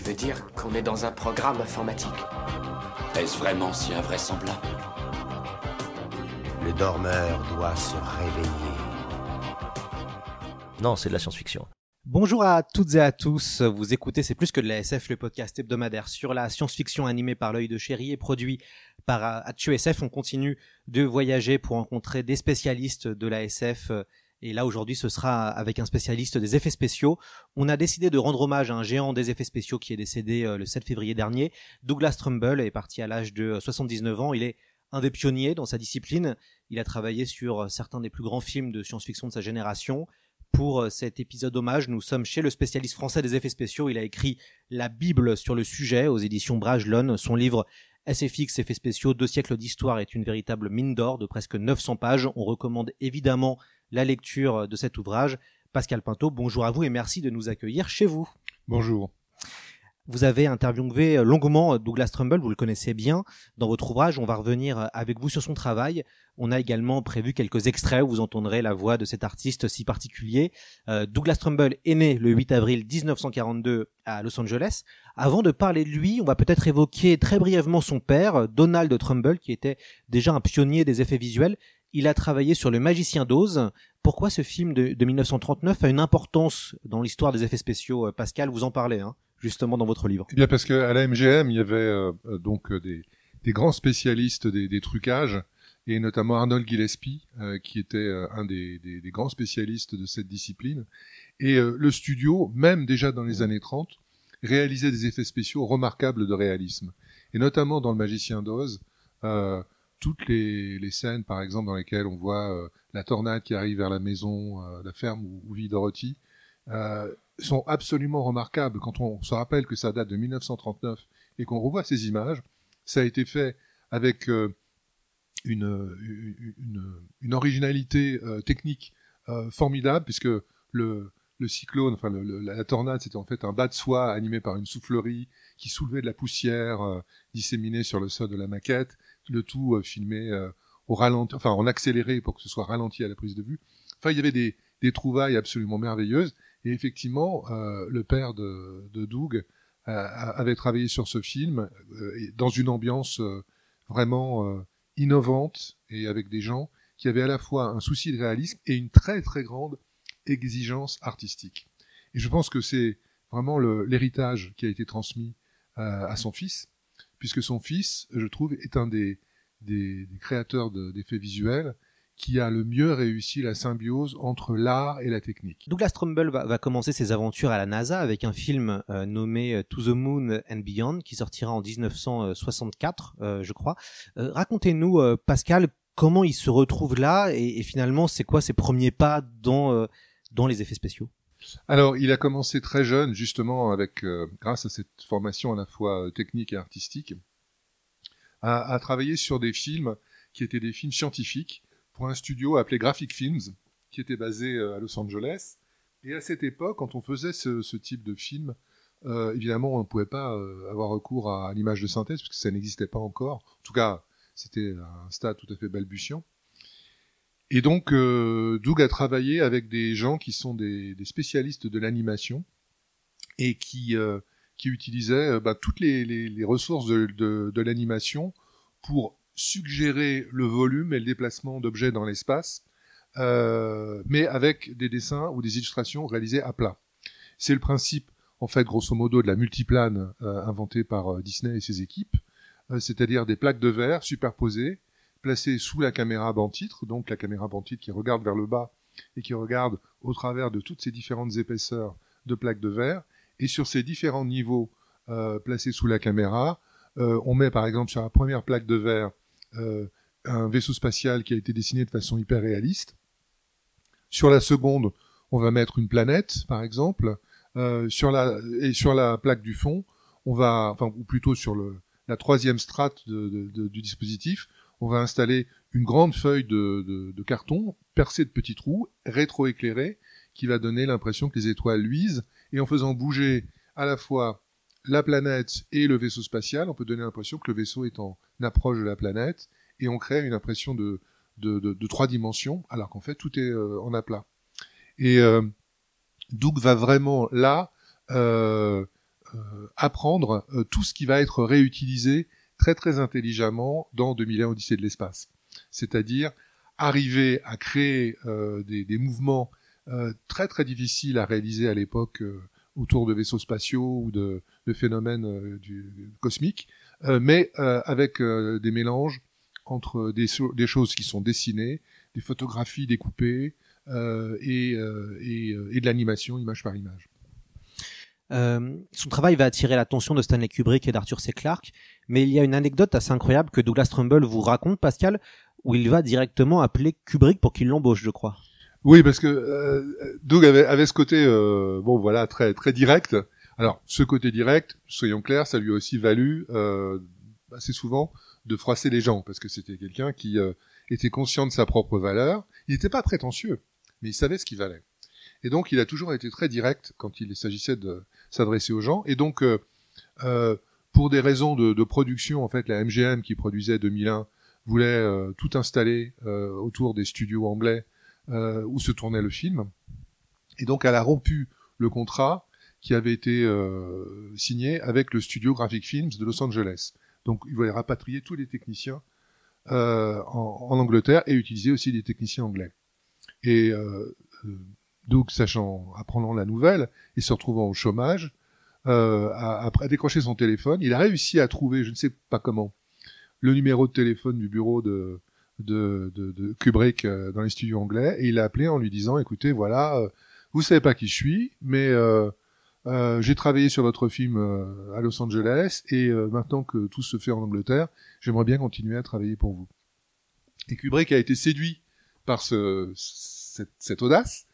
Tu veux dire qu'on est dans un programme informatique Est-ce vraiment si invraisemblable Le dormeur doit se réveiller. Non, c'est de la science-fiction. Bonjour à toutes et à tous, vous écoutez C'est plus que de la SF, le podcast hebdomadaire sur la science-fiction animé par l'œil de chéri et produit par Atchu SF. On continue de voyager pour rencontrer des spécialistes de la SF et là aujourd'hui ce sera avec un spécialiste des effets spéciaux. On a décidé de rendre hommage à un géant des effets spéciaux qui est décédé euh, le 7 février dernier. Douglas Trumbull est parti à l'âge de 79 ans, il est un des pionniers dans sa discipline. Il a travaillé sur euh, certains des plus grands films de science-fiction de sa génération. Pour euh, cet épisode hommage, nous sommes chez le spécialiste français des effets spéciaux. Il a écrit la Bible sur le sujet aux éditions Bragelonne. Son livre SFX Effets spéciaux, deux siècles d'histoire est une véritable mine d'or de presque 900 pages. On recommande évidemment la lecture de cet ouvrage. Pascal Pinto, bonjour à vous et merci de nous accueillir chez vous. Bonjour. Vous avez interviewé longuement Douglas Trumbull, vous le connaissez bien. Dans votre ouvrage, on va revenir avec vous sur son travail. On a également prévu quelques extraits où vous entendrez la voix de cet artiste si particulier. Euh, Douglas Trumbull est né le 8 avril 1942 à Los Angeles. Avant de parler de lui, on va peut-être évoquer très brièvement son père, Donald Trumbull, qui était déjà un pionnier des effets visuels. Il a travaillé sur Le Magicien d'Oz. Pourquoi ce film de, de 1939 a une importance dans l'histoire des effets spéciaux Pascal, vous en parlez, hein justement dans votre livre Eh bien parce qu'à la MGM, il y avait euh, donc des, des, grands spécialistes des, des, trucages, et notamment Arnold Gillespie, euh, qui était euh, un des, des, grands spécialistes de cette discipline. Et le studio, même déjà dans les années 30, réalisait des effets spéciaux remarquables de réalisme. Et notamment dans Le Magicien d'Oz, toutes les, scènes, par exemple, dans lesquelles on voit la tornade qui arrive vers la maison, la ferme où, vit Dorothy, sont absolument remarquables quand on se rappelle que ça date de 1939 et qu'on revoit ces images. Ça a été fait avec euh, une, originalité euh, technique euh, formidable puisque le, cyclone, enfin la tornade, c'était en fait un bas de soie animé par une soufflerie qui soulevait de la poussière euh, disséminée sur le sol de la maquette, le tout euh, filmé au ralenti, enfin en accéléré pour que ce soit ralenti à la prise de vue. Enfin, il y avait des, trouvailles absolument merveilleuses. Et effectivement, euh, le père de, Doug euh, avait travaillé sur ce film euh, dans une ambiance vraiment innovante et avec des gens qui avaient à la fois un souci de réalisme et une très très grande exigence artistique. Et je pense que c'est vraiment l'héritage qui a été transmis à son fils, puisque son fils, je trouve, est un des, des, des créateurs d'effets visuels qui a le mieux réussi la symbiose entre l'art et la technique. Douglas Trumbull va, va, commencer ses aventures à la NASA avec un film euh, nommé euh, To the Moon and Beyond qui sortira en 1964, euh, je crois. Euh, racontez-nous, euh, Pascal, comment il se retrouve là et, et finalement c'est quoi ses premiers pas dans, euh, dans les effets spéciaux? Alors, il a commencé très jeune, justement, avec, grâce à cette formation à la fois technique et artistique, à, à travailler sur des films qui étaient des films scientifiques, pour un studio appelé Graphic Films, qui était basé euh, à Los Angeles. Et à cette époque, quand on faisait ce, type de film, euh, évidemment, on ne pouvait pas euh, avoir recours à l'image de synthèse, parce que ça n'existait pas encore. En tout cas, c'était un stade tout à fait balbutiant. Et donc, euh, Doug a travaillé avec des gens qui sont des, des spécialistes de l'animation et qui, euh, qui utilisaient bah, toutes les, les, les, ressources de, de, de l'animation pour suggérer le volume et le déplacement d'objets dans l'espace, euh, mais avec des dessins ou des illustrations réalisées à plat. C'est le principe, en fait, grosso modo, de la multiplane euh, inventée par euh, Disney et ses équipes, euh, c'est-à-dire des plaques de verre superposées, placées sous la caméra banc-titre, donc la caméra banc-titre qui regarde vers le bas et qui regarde au travers de toutes ces différentes épaisseurs de plaques de verre, et sur ces différents niveaux euh, placés sous la caméra, on met par exemple sur la première plaque de verre euh, un vaisseau spatial qui a été dessiné de façon hyper réaliste. Sur la seconde, on va mettre une planète, par exemple, euh, sur la et sur la plaque du fond, on va, enfin ou plutôt sur le la troisième strate de, de, du dispositif, on va installer une grande feuille de, carton percée de petits trous, rétroéclairée, qui va donner l'impression que les étoiles luisent, et en faisant bouger à la fois la planète et le vaisseau spatial, on peut donner l'impression que le vaisseau est en approche de la planète, et on crée une impression de, trois dimensions, alors qu'en fait tout est euh, en aplat. Et euh, Doug va vraiment là euh, euh, apprendre tout ce qui va être réutilisé très très intelligemment dans 2001 Odyssée de l'espace. C'est-à-dire arriver à créer euh, des, des, mouvements euh, très très difficiles à réaliser à l'époque euh, autour de vaisseaux spatiaux ou de, de phénomènes cosmiques, mais avec des mélanges entre des, des, choses qui sont dessinées, des photographies découpées et, et, et de l'animation image par image. Euh, son travail va attirer l'attention de Stanley Kubrick et d'Arthur C. Clarke, mais il y a une anecdote assez incroyable que Douglas Trumbull vous raconte, Pascal, où il va directement appeler Kubrick pour qu'il l'embauche, je crois. Oui, parce que euh, Doug avait, ce côté, euh, bon voilà, très très direct. Alors, ce côté direct, soyons clairs, ça lui a aussi valu assez souvent de froisser les gens, parce que c'était quelqu'un qui était conscient de sa propre valeur. Il n'était pas prétentieux, mais il savait ce qu'il valait. Et donc, il a toujours été très direct quand il s'agissait de s'adresser aux gens. Et donc, euh, euh, pour des raisons de, de, production, en fait, la MGM qui produisait 2001 voulait euh, tout installer euh, autour des studios anglais euh, où se tournait le film. Et donc, elle a rompu le contrat qui avait été euh, signé avec le studio Graphic Films de Los Angeles. Donc, il voulait rapatrier tous les techniciens en, en, Angleterre et utiliser aussi des techniciens anglais. Et Doug, sachant, apprenant la nouvelle et se retrouvant au chômage, euh, a, décroché son téléphone. Il a réussi à trouver, je ne sais pas comment, le numéro de téléphone du bureau de, de, de, Kubrick euh, dans les studios anglais et il a appelé en lui disant écoutez, voilà, euh, vous savez pas qui je suis, mais euh, euh, j'ai travaillé sur votre film à Los Angeles et maintenant que tout se fait en Angleterre, j'aimerais bien continuer à travailler pour vous. Et Kubrick a été séduit par ce, cette, cette audace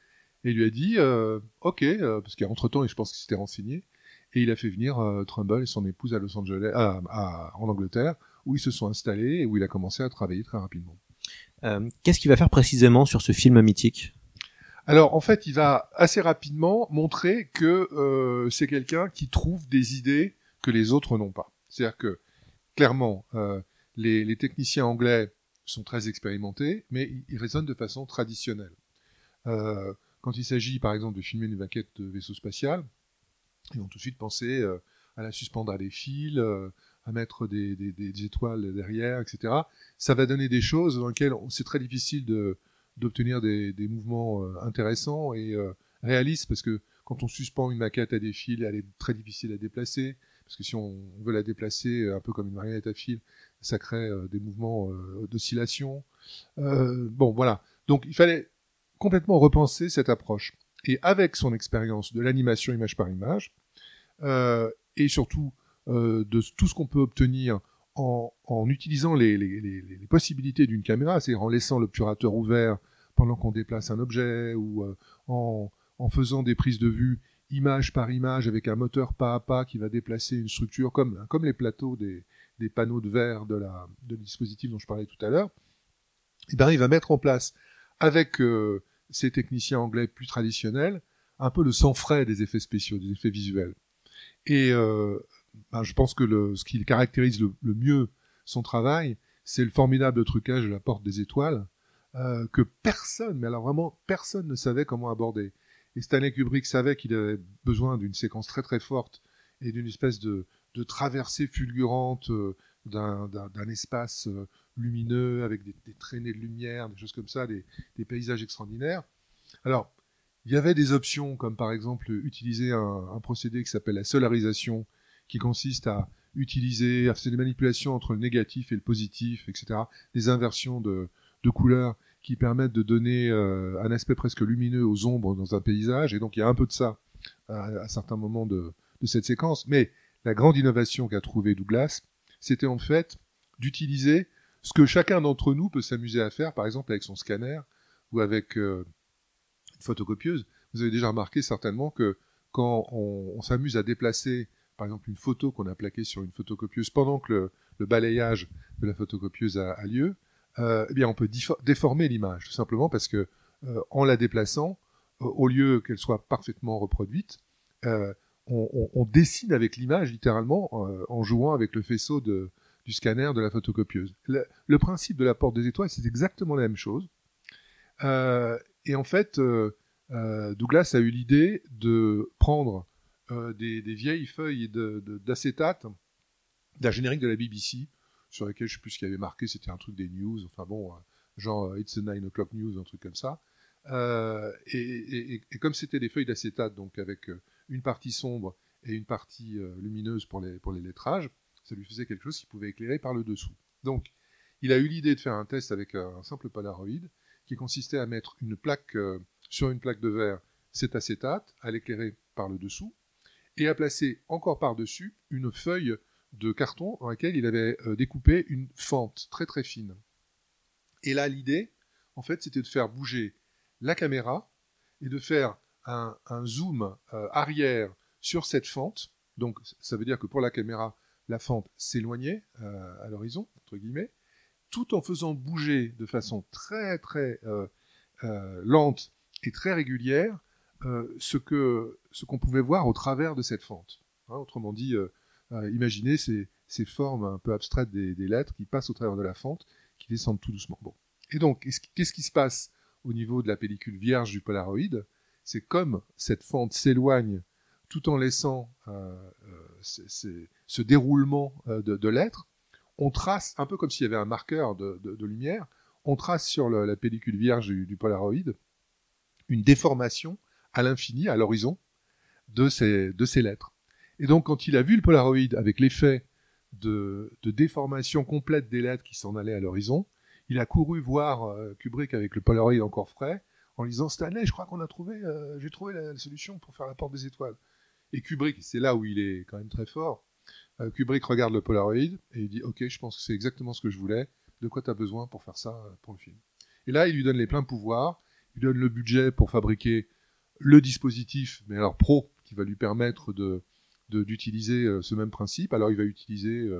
et il lui a dit euh, ok euh, parce qu'entre temps je pense qu'il s'était renseigné et il a fait venir euh, Trumbull et son épouse à Los Angeles à, à, en Angleterre où ils se sont installés et où il a commencé à travailler très rapidement. Qu'est-ce qu'il va faire précisément sur ce film mythique? Alors en fait, il va assez rapidement montrer que euh, c'est quelqu'un qui trouve des idées que les autres n'ont pas. C'est-à-dire que clairement, euh, les, les, techniciens anglais sont très expérimentés, mais ils raisonnent de façon traditionnelle. Euh, quand il s'agit, par exemple, de filmer une maquette de vaisseau spatial, ils vont tout de suite penser euh, à la suspendre à des fils, euh, à mettre des, étoiles derrière, etc. Ça va donner des choses dans lesquelles c'est très difficile d'obtenir des, mouvements euh, intéressants et réalistes, parce que quand on suspend une maquette à des fils, elle est très difficile à déplacer, parce que si on veut la déplacer un peu comme une marionnette à fil, ça crée des mouvements d'oscillation. bon, voilà. Donc il fallait complètement repenser cette approche. Et avec son expérience de l'animation image par image, euh, et surtout euh, de tout ce qu'on peut obtenir en, utilisant les, possibilités d'une caméra, c'est-à-dire en laissant l'obturateur ouvert pendant qu'on déplace un objet, ou euh, en, faisant des prises de vue image par image avec un moteur pas à pas qui va déplacer une structure comme, les plateaux des, panneaux de verre de la, dispositif dont je parlais tout à l'heure, et ben il va mettre en place avec euh, ces techniciens anglais plus traditionnels, un peu le sang-frais des effets spéciaux, des effets visuels. Et euh, ben, je pense que le, ce qui caractérise le, le mieux son travail, c'est le formidable trucage de la porte des étoiles, euh, que personne, mais alors vraiment personne ne savait comment aborder. Et Stanley Kubrick savait qu'il avait besoin d'une séquence très très forte et d'une espèce de, de traversée fulgurante euh, d'un espace euh, lumineux avec des, traînées de lumière, des choses comme ça, des, des, paysages extraordinaires. Alors, il y avait des options comme par exemple utiliser un, un procédé qui s'appelle la solarisation, qui consiste à utiliser, à faire des manipulations entre le négatif et le positif, etc., des inversions de, de couleurs qui permettent de donner euh, un aspect presque lumineux aux ombres dans un paysage, et donc il y a un peu de ça à, à certains moments de, de cette séquence, mais la grande innovation qu'a trouvé Douglas, c'était en fait d'utiliser ce que chacun d'entre nous peut s'amuser à faire, par exemple avec son scanner ou avec euh, une photocopieuse. Vous avez déjà remarqué certainement que quand on, s'amuse à déplacer, par exemple, une photo qu'on a plaquée sur une photocopieuse pendant que le, balayage de la photocopieuse a, lieu, euh, eh bien, on peut déformer l'image, tout simplement parce que euh, en la déplaçant, au lieu qu'elle soit parfaitement reproduite, on, dessine avec l'image littéralement en jouant avec le faisceau de, du scanner de la photocopieuse. Le, principe de la porte des étoiles, c'est exactement la même chose. et en fait, Douglas a eu l'idée de prendre des, vieilles feuilles d'acétate d'un générique de la BBC sur lequel je sais plus ce qu'il y avait marqué, c'était un truc des news, enfin bon, genre It's a 9 o'clock news, un truc comme ça. Euh, et, et, comme c'était des feuilles d'acétate, donc avec une partie sombre et une partie euh, lumineuse pour les, pour les lettrages, ça lui faisait quelque chose qui pouvait éclairer par le dessous. Donc, il a eu l'idée de faire un test avec un simple Polaroid qui consistait à mettre une plaque euh, sur une plaque de verre cet acétate, à l'éclairer par le dessous, et à placer encore par-dessus une feuille de carton dans laquelle il avait euh, découpé une fente très très fine. Et là, l'idée, en fait, c'était de faire bouger la caméra et de faire un, zoom euh, arrière sur cette fente. Donc, ça veut dire que pour la caméra, la fente s'éloignait euh, à l'horizon, entre guillemets, tout en faisant bouger de façon très très euh, euh lente et très régulière ce que ce qu'on pouvait voir au travers de cette fente. Hein, autrement dit, imaginez ces, formes un peu abstraites des, lettres qui passent au travers de la fente, qui descendent tout doucement. Et donc, qu'est-ce qui se passe au niveau de la pellicule vierge du Polaroid, c'est comme cette fente s'éloigne tout en laissant ce déroulement euh, de, de, lettres, on trace, un peu comme s'il y avait un marqueur de, lumière, on trace sur la pellicule vierge du, du, Polaroid une déformation à l'infini, à l'horizon, de ces, lettres. Et donc, quand il a vu le Polaroid avec l'effet de, déformation complète des lettres qui s'en allaient à l'horizon, il a couru voir euh, Kubrick avec le Polaroid encore frais, en lui disant Stanley, je crois qu'on a trouvé, euh, j'ai trouvé la, solution pour faire la porte des étoiles. Et Kubrick, c'est là où il est quand même très fort. Euh, Kubrick regarde le Polaroid et il dit Ok, je pense que c'est exactement ce que je voulais. De quoi tu as besoin pour faire ça euh, pour le film? Et là, il lui donne les pleins pouvoirs. Il lui donne le budget pour fabriquer le dispositif, mais alors pro, qui va lui permettre de d'utiliser euh, ce même principe. Alors, il va utiliser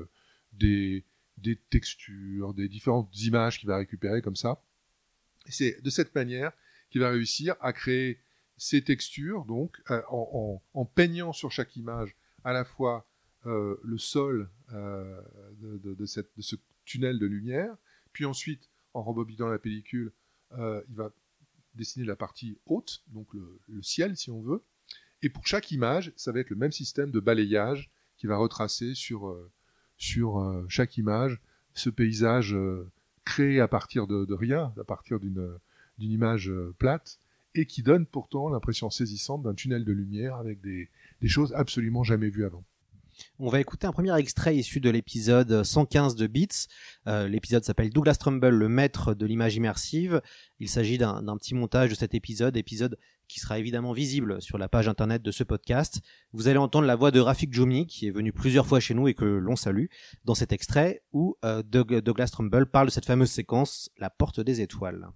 des des textures, des différentes images qu'il va récupérer comme ça. C'est de cette manière qu'il va réussir à créer ces textures, donc euh, en, peignant sur chaque image à la fois euh, le sol euh, de, ce tunnel de lumière, puis ensuite, en rembobinant la pellicule, il va dessiner la partie haute, donc le, ciel si on veut, et pour chaque image, ça va être le même système de balayage qui va retracer sur sur chaque image ce paysage créé à partir de, rien, à partir d'une image plate, et qui donne pourtant l'impression saisissante d'un tunnel de lumière avec des, choses absolument jamais vues avant. On va écouter un premier extrait issu de l'épisode 115 de Beats. Euh, l'épisode s'appelle Douglas Trumbull, le maître de l'image immersive. Il s'agit d'un petit montage de cet épisode, épisode qui sera évidemment visible sur la page internet de ce podcast. Vous allez entendre la voix de Rafik Djoumi, qui est venu plusieurs fois chez nous et que l'on salue, dans cet extrait où euh, Doug, Douglas Trumbull parle de cette fameuse séquence, la porte des étoiles.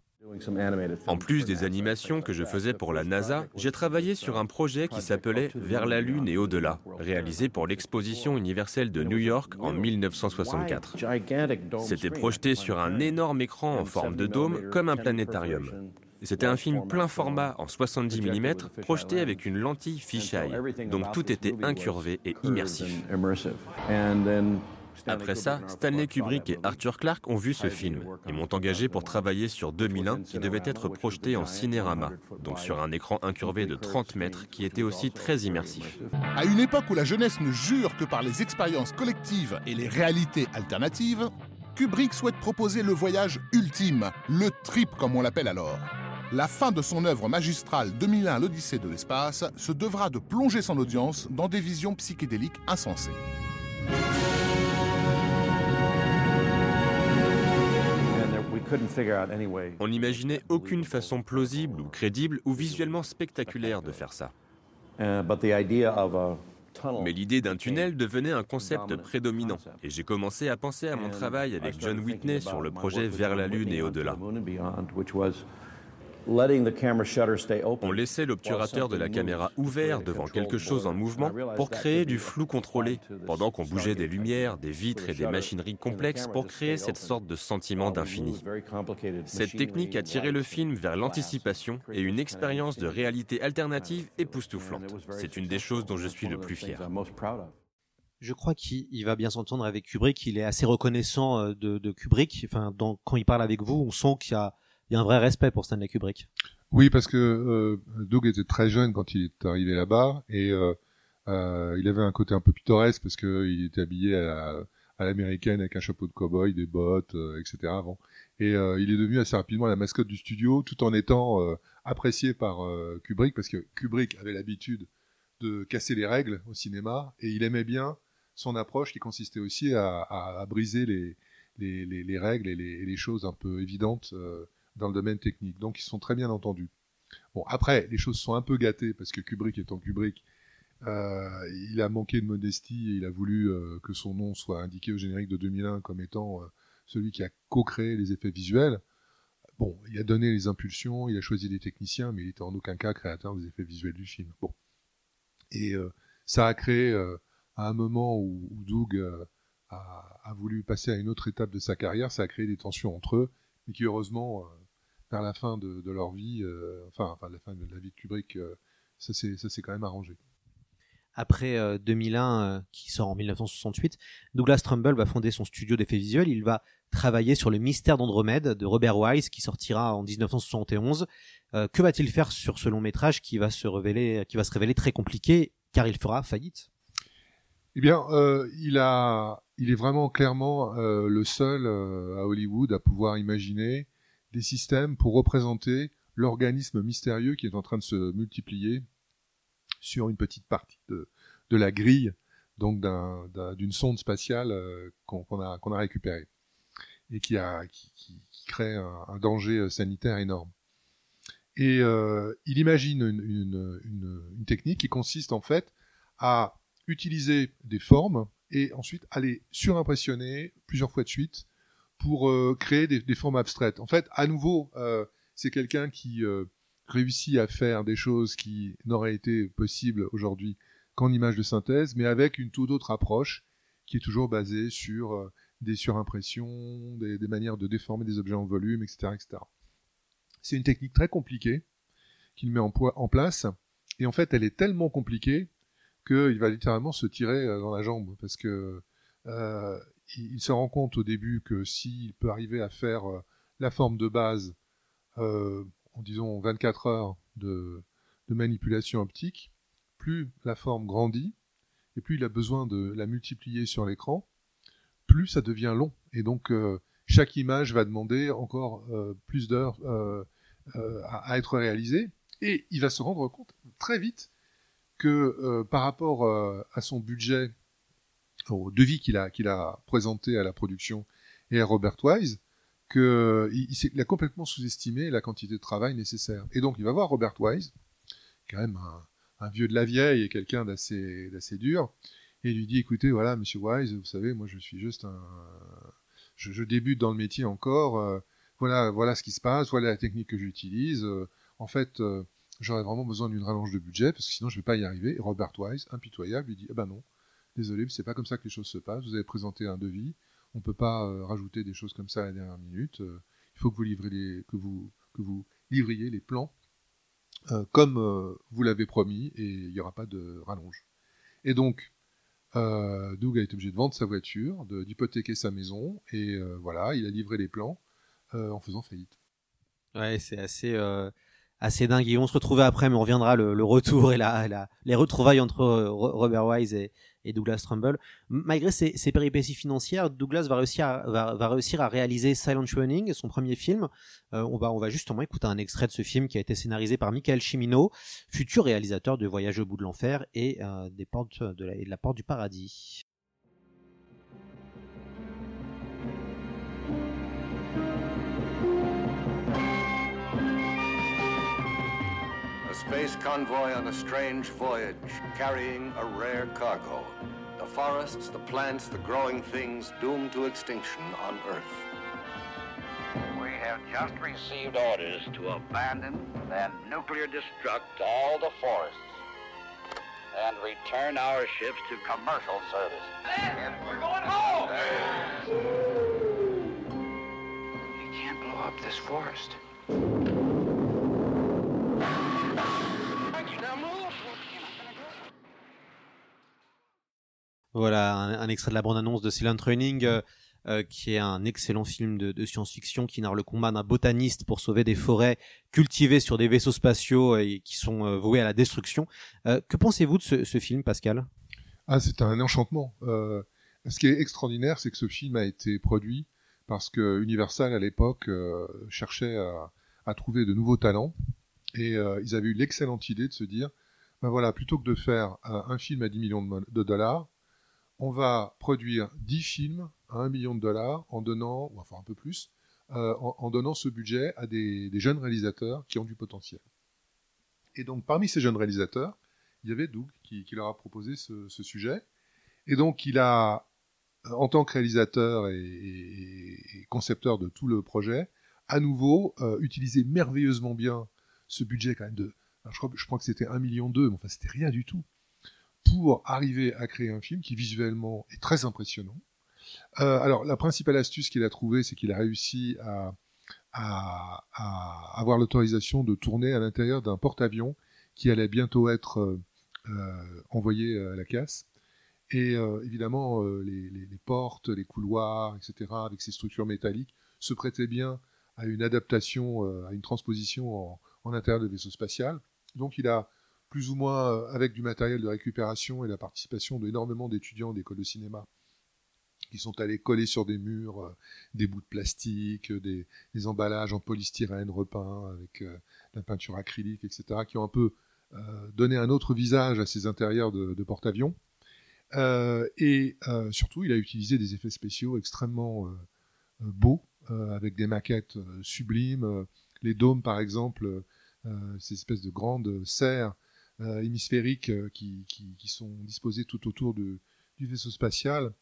En plus des animations que je faisais pour la NASA, j'ai travaillé sur un projet qui s'appelait Vers la Lune et au-delà, réalisé pour l'exposition universelle de New York en 1964. C'était projeté sur un énorme écran en forme de dôme comme un planétarium. C'était un film plein format en 70 mm projeté avec une lentille fisheye, donc tout était incurvé et immersif. Après ça, Stanley Kubrick et Arthur Clarke ont vu ce film et m'ont engagé pour travailler sur 2001 qui devait être projeté en cinérama, donc sur un écran incurvé de 30 mètres qui était aussi très immersif. À une époque où la jeunesse ne jure que par les expériences collectives et les réalités alternatives, Kubrick souhaite proposer le voyage ultime, le trip comme on l'appelle alors. La fin de son œuvre magistrale 2001 l'Odyssée de l'espace se devra de plonger son audience dans des visions psychédéliques insensées. On n'imaginait aucune façon plausible ou crédible ou visuellement spectaculaire de faire ça. Mais l'idée d'un tunnel devenait un concept prédominant, et j'ai commencé à penser à mon travail avec John Whitney sur le projet Vers la Lune et au-delà. On laissait l'obturateur de la caméra ouvert devant quelque chose en mouvement pour créer du flou contrôlé, pendant qu'on bougeait des lumières, des vitres et des machineries complexes pour créer cette sorte de sentiment d'infini. Cette technique a tiré le film vers l'anticipation et une expérience de réalité alternative époustouflante. C'est une des choses dont je suis le plus fier. Je crois qu'il va bien s'entendre avec Kubrick. Il est assez reconnaissant euh, de, Kubrick. Enfin, quand il parle avec vous, on sent qu'il y a il y a un vrai respect pour Stanley Kubrick. Oui, parce que euh, Doug était très jeune quand il est arrivé là-bas et euh, euh, il avait un côté un peu pittoresque parce qu'il était habillé à, l'américaine avec un chapeau de cow-boy, des bottes, etc. Avant. Et il est devenu assez rapidement la mascotte du studio, tout en étant apprécié par Kubrick parce que Kubrick avait l'habitude de casser les règles au cinéma et il aimait bien son approche qui consistait aussi à, briser les, règles et les, choses un peu évidentes dans le domaine technique. Donc ils sont très bien entendus. Bon, après, les choses sont un peu gâtées parce que Kubrick étant Kubrick, euh, il a manqué de modestie et il a voulu euh, que son nom soit indiqué au générique de 2001 comme étant euh, celui qui a co-créé les effets visuels. Bon, il a donné les impulsions, il a choisi des techniciens, mais il était en aucun cas créateur des effets visuels du film. Bon. Et ça a créé, à un moment où, Doug a, a, voulu passer à une autre étape de sa carrière, ça a créé des tensions entre eux, mais qui heureusement vers la fin de, leur vie, euh, enfin, enfin, la fin de la vie de Kubrick, euh, ça s'est quand même arrangé. Après 2001, euh, qui sort en 1968, Douglas Trumbull va fonder son studio d'effets visuels. Il va travailler sur le mystère d'Andromède de Robert Wise, qui sortira en 1971. que va-t-il faire sur ce long métrage qui va se révéler, qui va se révéler très compliqué, car il fera faillite? Eh bien, il a, il est vraiment clairement le seul à Hollywood à pouvoir imaginer des systèmes pour représenter l'organisme mystérieux qui est en train de se multiplier sur une petite partie de, la grille donc d'une sonde spatiale euh, qu'on a, récupérée et qui, crée un, danger euh, sanitaire énorme. Et euh, il imagine une, une, technique qui consiste en fait à utiliser des formes et ensuite à les surimpressionner plusieurs fois de suite pour euh, créer des, formes abstraites. En fait, à nouveau, euh, c'est quelqu'un qui euh, réussit à faire des choses qui n'auraient été possibles aujourd'hui qu'en image de synthèse, mais avec une toute autre approche qui est toujours basée sur des surimpressions, des, manières de déformer des objets en volume, etc. etc. C'est une technique très compliquée qu'il met en, en, place, et en fait, elle est tellement compliquée qu'il va littéralement se tirer dans la jambe, parce que il, se rend compte au début que s'il peut arriver à faire euh, la forme de base euh, en disons 24 heures de, manipulation optique, plus la forme grandit et plus il a besoin de la multiplier sur l'écran, plus ça devient long. Et donc euh, chaque image va demander encore plus d'heures à, être réalisée. Et il va se rendre compte très vite que par rapport à son budget au devis qu'il a, qu'il a présenté à la production et à Robert Wise, qu'il il, a complètement sous-estimé la quantité de travail nécessaire. Et donc il va voir Robert Wise, quand même un, vieux de la vieille et quelqu'un d'assez, dur, et lui dit écoutez, voilà, monsieur Wise, vous savez, moi je suis juste un. Je, débute dans le métier encore, euh, voilà, voilà ce qui se passe, voilà la technique que j'utilise. Euh, en fait, euh, j'aurais vraiment besoin d'une rallonge de budget parce que sinon je ne vais pas y arriver. Et Robert Wise, impitoyable, lui dit eh ben non, désolé, c'est pas comme ça que les choses se passent. Vous avez présenté un devis, on peut pas euh, rajouter des choses comme ça à la dernière minute. Euh, il faut que vous livrez que vous que vous livriez les plans euh, comme vous l'avez promis et il n'y aura pas de rallonge. Et donc Doug a été obligé de vendre sa voiture, d'hypothéquer sa maison et voilà, il a livré les plans en faisant faillite. Ouais, c'est assez assez dingue. Et on se retrouvait après, mais on reviendra le, retour et la, les retrouvailles entre Robert Wise et, et Douglas Trumbull. Malgré ses, péripéties financières, Douglas va réussir à, va, réussir à réaliser Silent Running, son premier film. Euh, on, va, on va justement écouter un extrait de ce film qui a été scénarisé par Michael Cimino, futur réalisateur de Voyage au bout de l'enfer et, euh, des portes de de la porte du paradis. Space convoy on a strange voyage, carrying a rare cargo. The forests, the plants, the growing things doomed to extinction on Earth. We have just received orders to abandon and nuclear destruct all the forests and return our ships to commercial service. we're going home! You can't blow up this forest. Voilà un, extrait de la bande-annonce de Silent Running, euh, euh, qui est un excellent film de, science-fiction qui narre le combat d'un botaniste pour sauver des forêts cultivées sur des vaisseaux spatiaux et qui sont euh, voués à la destruction. Euh, que pensez-vous de ce, film, Pascal? Ah, c'est un enchantement. Euh, ce qui est extraordinaire, c'est que ce film a été produit parce que Universal à l'époque euh, cherchait à, trouver de nouveaux talents et euh, ils avaient eu l'excellente idée de se dire, ben voilà, plutôt que de faire euh, un film à 10 millions de dollars, on va produire 10 films à 1 million de dollars en donnant, ou enfin un peu plus, euh, en, donnant ce budget à des, jeunes réalisateurs qui ont du potentiel. Et donc parmi ces jeunes réalisateurs, il y avait Doug qui, leur a proposé ce, sujet. Et donc il a, en tant que réalisateur et, concepteur de tout le projet, à nouveau euh, utilisé merveilleusement bien ce budget quand même de, je, crois, que c'était 1 million mais enfin c'était rien du tout, pour arriver à créer un film qui visuellement est très impressionnant. Euh, alors la principale astuce qu'il a trouvée, c'est qu'il a réussi à, avoir l'autorisation de tourner à l'intérieur d'un porte-avions qui allait bientôt être euh, euh, envoyé à la casse. Et évidemment, les, portes, les couloirs, etc., avec ces structures métalliques, se prêtaient bien à une adaptation, à une transposition en, en intérieur de vaisseau spatial. Donc il a plus ou moins, euh, avec du matériel de récupération et la participation d'énormément d'étudiants d'écoles de cinéma, qui sont allés coller sur des murs euh, des bouts de plastique, euh, des, emballages en polystyrène repeints avec euh, la peinture acrylique, etc., qui ont un peu donné un autre visage à ces intérieurs de, porte-avions. Et surtout, il a utilisé des effets spéciaux extrêmement beaux, avec des maquettes sublimes. Les dômes, par exemple, ces espèces de grandes serres euh, hémisphériques euh, qui, qui, qui sont disposées tout autour de, du vaisseau spatial.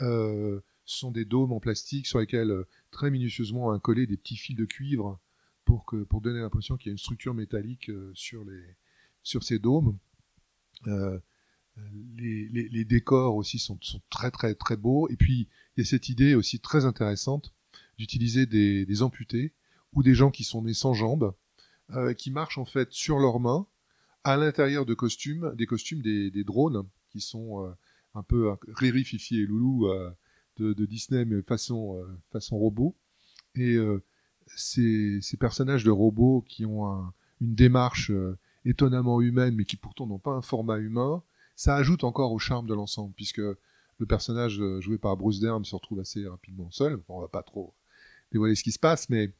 Euh, sont des dômes en plastique sur lesquels euh, très minutieusement on collé des petits fils de cuivre pour, que, pour donner l'impression qu'il y a une structure métallique euh, sur, les, sur ces dômes. Euh, les, les, les décors aussi sont, sont très très très beaux. Et puis il y a cette idée aussi très intéressante d'utiliser des, des amputés ou des gens qui sont nés sans jambes, euh, qui marchent en fait sur leurs mains à l'intérieur de costumes, des costumes des, drones qui sont euh, un peu euh, Riri, et Loulou euh, de, Disney mais façon façon robot. Et ces, personnages de robots qui ont un- une démarche étonnamment humaine mais qui pourtant n'ont pas un format humain, ça ajoute encore au charme de l'ensemble puisque le personnage joué par Bruce Dern se retrouve assez rapidement seul. Bon, on va pas trop dévoiler ce qui se passe, mais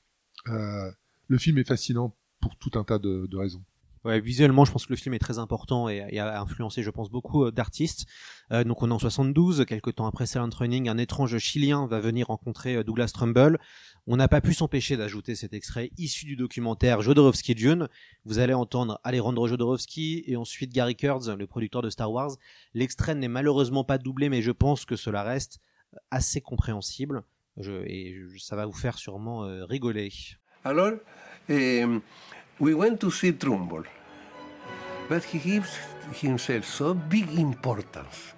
le film est fascinant pour tout un tas de raisons. Ouais, visuellement, je pense que le film est très important et, a influencé, je pense, beaucoup euh, d'artistes. Euh, donc, on est en 72, quelques temps après Silent Running, un étrange Chilien va venir rencontrer euh, Douglas Trumbull. On n'a pas pu s'empêcher d'ajouter cet extrait issu du documentaire Jodorowsky Dune. Vous allez entendre Alejandro Jodorowsky et ensuite Gary Kurtz, le producteur de Star Wars. L'extrait n'est malheureusement pas doublé, mais je pense que cela reste assez compréhensible. Je, et ça va vous faire sûrement euh, rigoler. Alors, um, we went to see Trumbull, but he gives himself so big importance.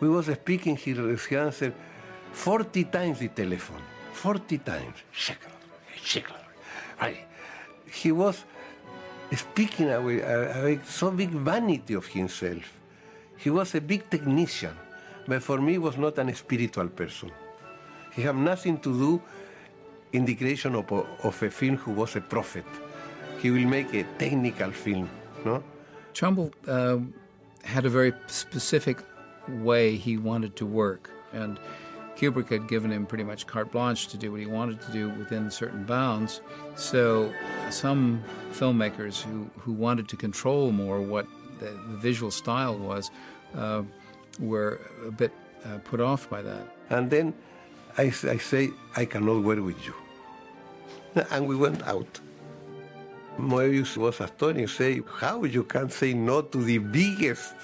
We was speaking, he, he answered 40 times the telephone, 40 times. Shekler, Shekler. Right. He was speaking with, uh, with so big vanity of himself. He was a big technician, but for me was not an spiritual person. He had nothing to do in the creation of of a film who was a prophet. He will make a technical film, no? Trumbull uh, had a very specific way he wanted to work, and Kubrick had given him pretty much carte blanche to do what he wanted to do within certain bounds. So, some filmmakers who, who wanted to control more what the, the visual style was uh, were a bit uh, put off by that. And then I say, I cannot work with you. And we went out. Moebius was astonished, say, how you can say no to the biggest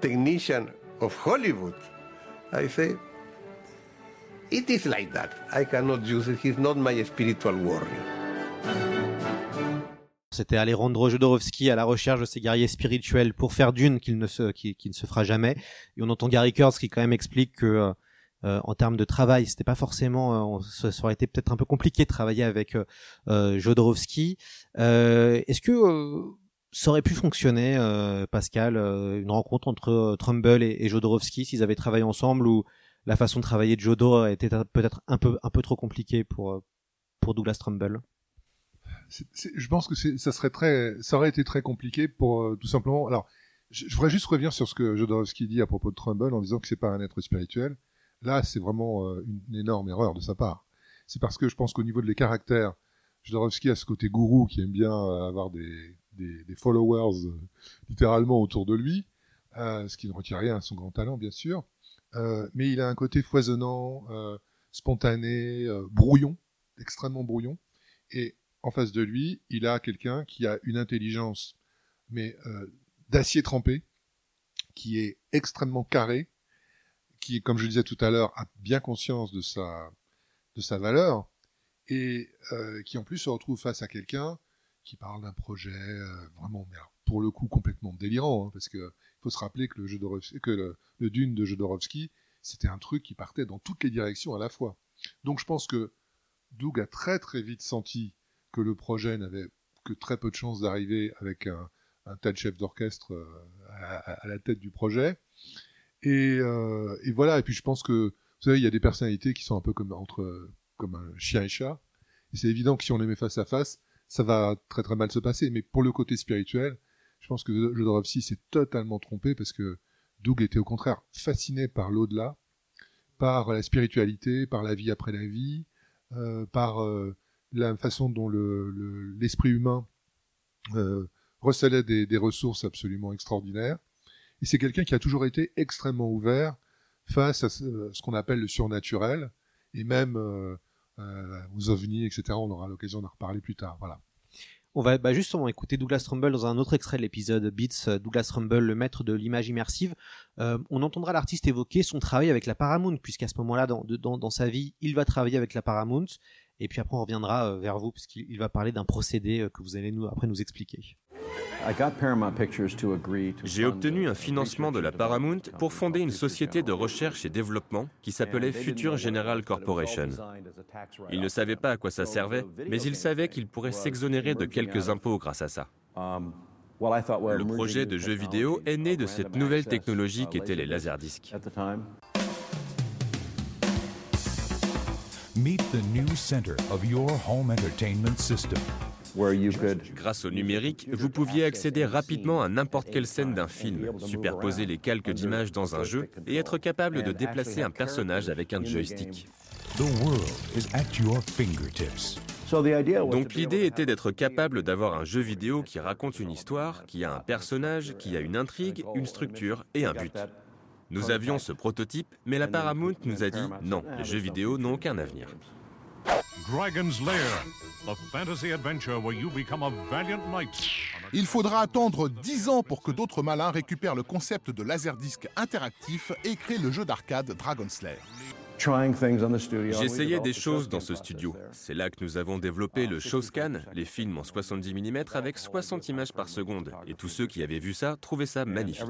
technician of Hollywood? I say, it is like that. I cannot use it. He's not my spiritual warrior. C'était Alejandro Jodorowsky à la recherche de ses guerriers spirituels pour faire Dune qu'il ne se qui, qui ne se fera jamais. Et on entend Gary Kurtz qui quand même explique que euh, en termes de travail, c'était pas forcément, euh, ça, ça aurait été peut-être un peu compliqué de travailler avec euh, euh, Jodorowsky. Est-ce que ça aurait pu fonctionner, Pascal, une rencontre entre Trumbull et, et Jodorowsky s'ils avaient travaillé ensemble ou la façon de travailler de Jodo était peut-être un peu un peu trop compliquée pour pour Douglas Trumbull? Je pense que ça serait très, ça aurait été très compliqué pour euh, tout simplement. Alors, je, je voudrais juste revenir sur ce que Jodorowsky dit à propos de Trumbull en disant que c'est pas un être spirituel. Là, c'est vraiment euh, une, énorme erreur de sa part. C'est parce que je pense qu'au niveau des caractères, Jodorowsky a ce côté gourou qui aime bien euh, avoir des, followers euh, littéralement autour de lui, ce qui ne retire rien à son grand talent, bien sûr. Mais il a un côté foisonnant, spontané, brouillon, extrêmement brouillon. Et en face de lui, il a quelqu'un qui a une intelligence, mais d'acier trempé, qui est extrêmement carré, qui, comme je le disais tout à l'heure, a bien conscience de sa, de sa valeur, et euh, qui en plus se retrouve face à quelqu'un qui parle d'un projet euh, vraiment, pour le coup, complètement délirant, hein, parce que faut se rappeler que le, que le, Dune de Jodorowsky, c'était un truc qui partait dans toutes les directions à la fois. Donc je pense que Doug a très très vite senti que le projet n'avait que très peu de chances d'arriver avec un, un tel chef d'orchestre euh, à, la tête du projet. Et, euh, et, voilà, et puis je pense que, vous savez, il y a des personnalités qui sont un peu comme, entre, comme un chien et chat. Et c'est évident que si on les met face à face, ça va très très mal se passer. Mais pour le côté spirituel, je pense que Jodorowsky s'est totalement trompé parce que Doug était au contraire fasciné par l'au-delà, par la spiritualité, par la vie après la vie, euh, par euh, la façon dont l'esprit le, humain euh, recelait des, des, ressources absolument extraordinaires. Et c'est quelqu'un qui a toujours été extrêmement ouvert face à ce, ce qu'on appelle le surnaturel, et même euh, aux ovnis, etc. On aura l'occasion d'en reparler plus tard. Voilà. On va bah justement écouter Douglas Trumbull dans un autre extrait de l'épisode Beats, Douglas Trumbull, le maître de l'image immersive. Euh, on entendra l'artiste évoquer son travail avec la Paramount, puisqu'à ce moment-là, dans, sa vie, il va travailler avec la Paramount. Et puis après, on reviendra vers vous, puisqu'il va parler d'un procédé que vous allez nous, après nous expliquer. J'ai obtenu un financement de la Paramount pour fonder une société de recherche et développement qui s'appelait Future General Corporation. Ils ne savaient pas à quoi ça servait, mais ils savaient qu'ils pourraient s'exonérer de quelques impôts grâce à ça. Le projet de jeu vidéo est né de cette nouvelle technologie qu'étaient les laserdiscs. Meet the new center of your home entertainment system. Grâce au numérique, vous pouviez accéder rapidement à n'importe quelle scène d'un film, superposer les calques d'images dans un jeu et être capable de déplacer un personnage avec un joystick. Donc l'idée était d'être capable d'avoir un jeu vidéo qui raconte une histoire, qui a un personnage, qui a une intrigue, une structure et un but. Nous avions ce prototype, mais la Paramount nous a dit non, les jeux vidéo n'ont aucun avenir. Dragon's Lair, the fantasy adventure where you become a valiant knight. Il faudra attendre 10 ans pour que d'autres malins récupèrent le concept de laserdisc interactif et créent le jeu d'arcade Dragon's Lair. J'essayais des choses dans ce studio. C'est là que nous avons développé le Showscan, les films en 70 mm avec 60 images par seconde. Et tous ceux qui avaient vu ça trouvaient ça magnifique.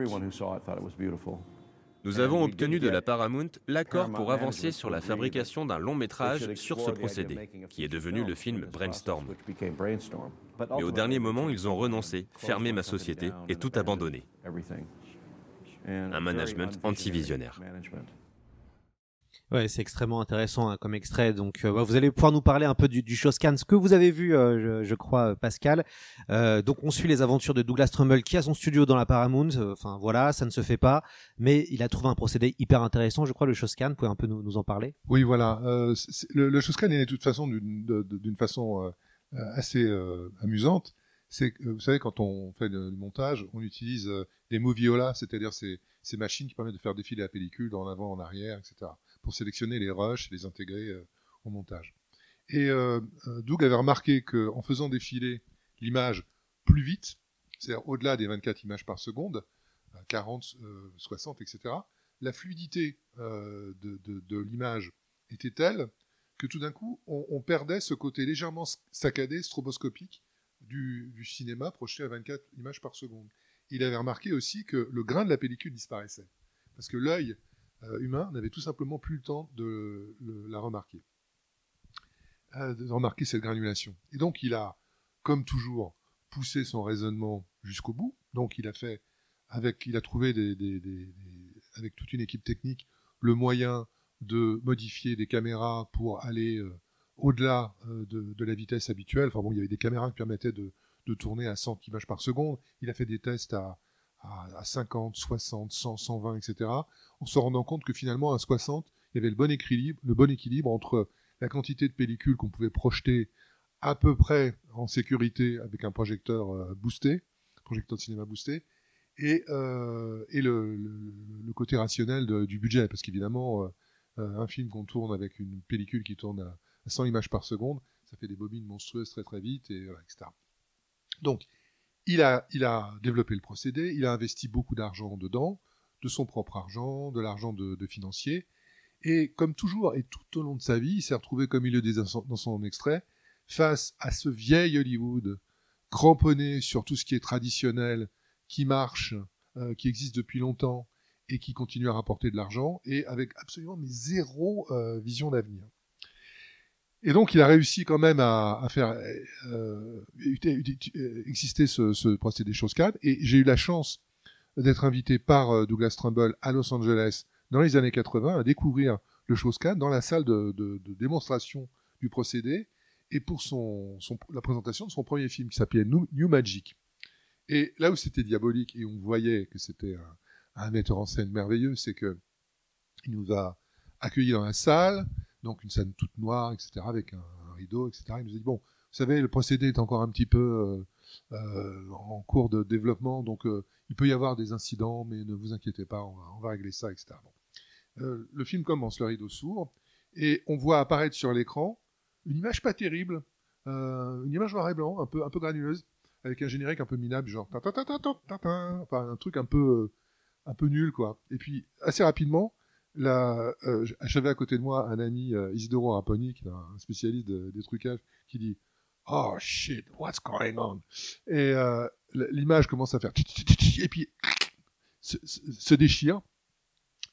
Nous avons obtenu de la Paramount l'accord pour avancer sur la fabrication d'un long métrage sur ce procédé, qui est devenu le film Brainstorm. Mais au dernier moment, ils ont renoncé, fermé ma société et tout abandonné. Un management anti-visionnaire. Ouais, c'est extrêmement intéressant hein, comme extrait. Donc, euh, vous allez pouvoir nous parler un peu du, du Showscan, ce que vous avez vu, euh, je, je, crois, Pascal. Euh, donc, on suit les aventures de Douglas Trumbull qui a son studio dans la Paramount. Enfin, voilà, ça ne se fait pas, mais il a trouvé un procédé hyper intéressant. Je crois le Showscan. Vous pouvez un peu nous, nous en parler? Oui, voilà. Euh, le, le Showscan est né de toute façon d'une façon euh, assez amusante. C'est vous savez quand on fait du montage, on utilise des moviolas, c'est-à-dire ces, ces machines qui permettent de faire défiler la pellicule en avant, en arrière, etc pour sélectionner les rushs et les intégrer euh, au montage. Et euh, Doug avait remarqué qu'en faisant défiler l'image plus vite, c'est-à-dire au-delà des 24 images par seconde, 40, euh, 60, etc., la fluidité euh, de, l'image était telle que tout d'un coup, on, perdait ce côté légèrement saccadé, stroboscopique du, du cinéma projeté à 24 images par seconde. Il avait remarqué aussi que le grain de la pellicule disparaissait. Parce que l'œil euh, humain n'avait tout simplement plus le temps de la remarquer. Euh, de remarquer cette granulation. Et donc, il a, comme toujours, poussé son raisonnement jusqu'au bout. Donc, il a fait, avec, il a trouvé des, avec toute une équipe technique le moyen de modifier des caméras pour aller euh, au-delà euh, de, de la vitesse habituelle. Enfin bon, il y avait des caméras qui permettaient de, de tourner à 100 images par seconde. Il a fait des tests à, à, à 50, 60, 100, 120, etc. En se rendant compte que finalement, à 60, il y avait le bon équilibre, le bon équilibre entre la quantité de pellicules qu'on pouvait projeter à peu près en sécurité avec un projecteur euh, boosté, projecteur de cinéma boosté, et, euh, le, côté rationnel du budget, parce qu'évidemment, euh, un film qu'on tourne avec une pellicule qui tourne à, à 100 images par seconde, ça fait des bobines monstrueuses très très vite, et etc. Donc, il a, développé le procédé, il a investi beaucoup d'argent dedans, de son propre argent, de l'argent de, de financiers, et comme toujours, et tout au long de sa vie, il s'est retrouvé, comme il le dit dans son- extrait, face à ce vieil Hollywood, cramponné sur tout ce qui est traditionnel, qui marche, euh, qui existe depuis longtemps, et qui continue à rapporter de l'argent, et avec absolument zéro euh, vision d'avenir. Et donc, il a réussi quand même à, à faire euh, euh, exister ce, ce procédé Shawscan. Et j'ai eu la chance d'être invité par euh, Douglas Trumbull à Los Angeles dans les années 80 à découvrir le Shawscan dans la salle de, de- de démonstration du procédé et pour son, son- la présentation de son premier film qui s'appelait New, New Magic. Et là où c'était diabolique et on voyait que c'était un, un metteur en scène merveilleux, c'est que il nous a accueillis dans la salle, donc une scène toute noire, etc., avec un, rideau, etc. Il nous a dit bon, vous savez, le procédé est encore un petit peu euh, euh, en cours de développement, donc euh, il peut y avoir des incidents, mais ne vous inquiétez pas, on va, régler ça, etc. Bon. Le film commence, le rideau s'ouvre, et on voit apparaître sur l'écran une image pas terrible, une image noir et blanc, un peu, un peu granuleuse, avec un générique un peu minable, genre enfin un truc un peu, un peu nul quoi. Et puis assez rapidement, là, euh, j'avais à côté de moi un ami euh, Isidoro Raponi, qui est un spécialiste de- des trucages, qui dit Oh shit, what's going on? Et euh, l'image commence à faire et puis se, déchire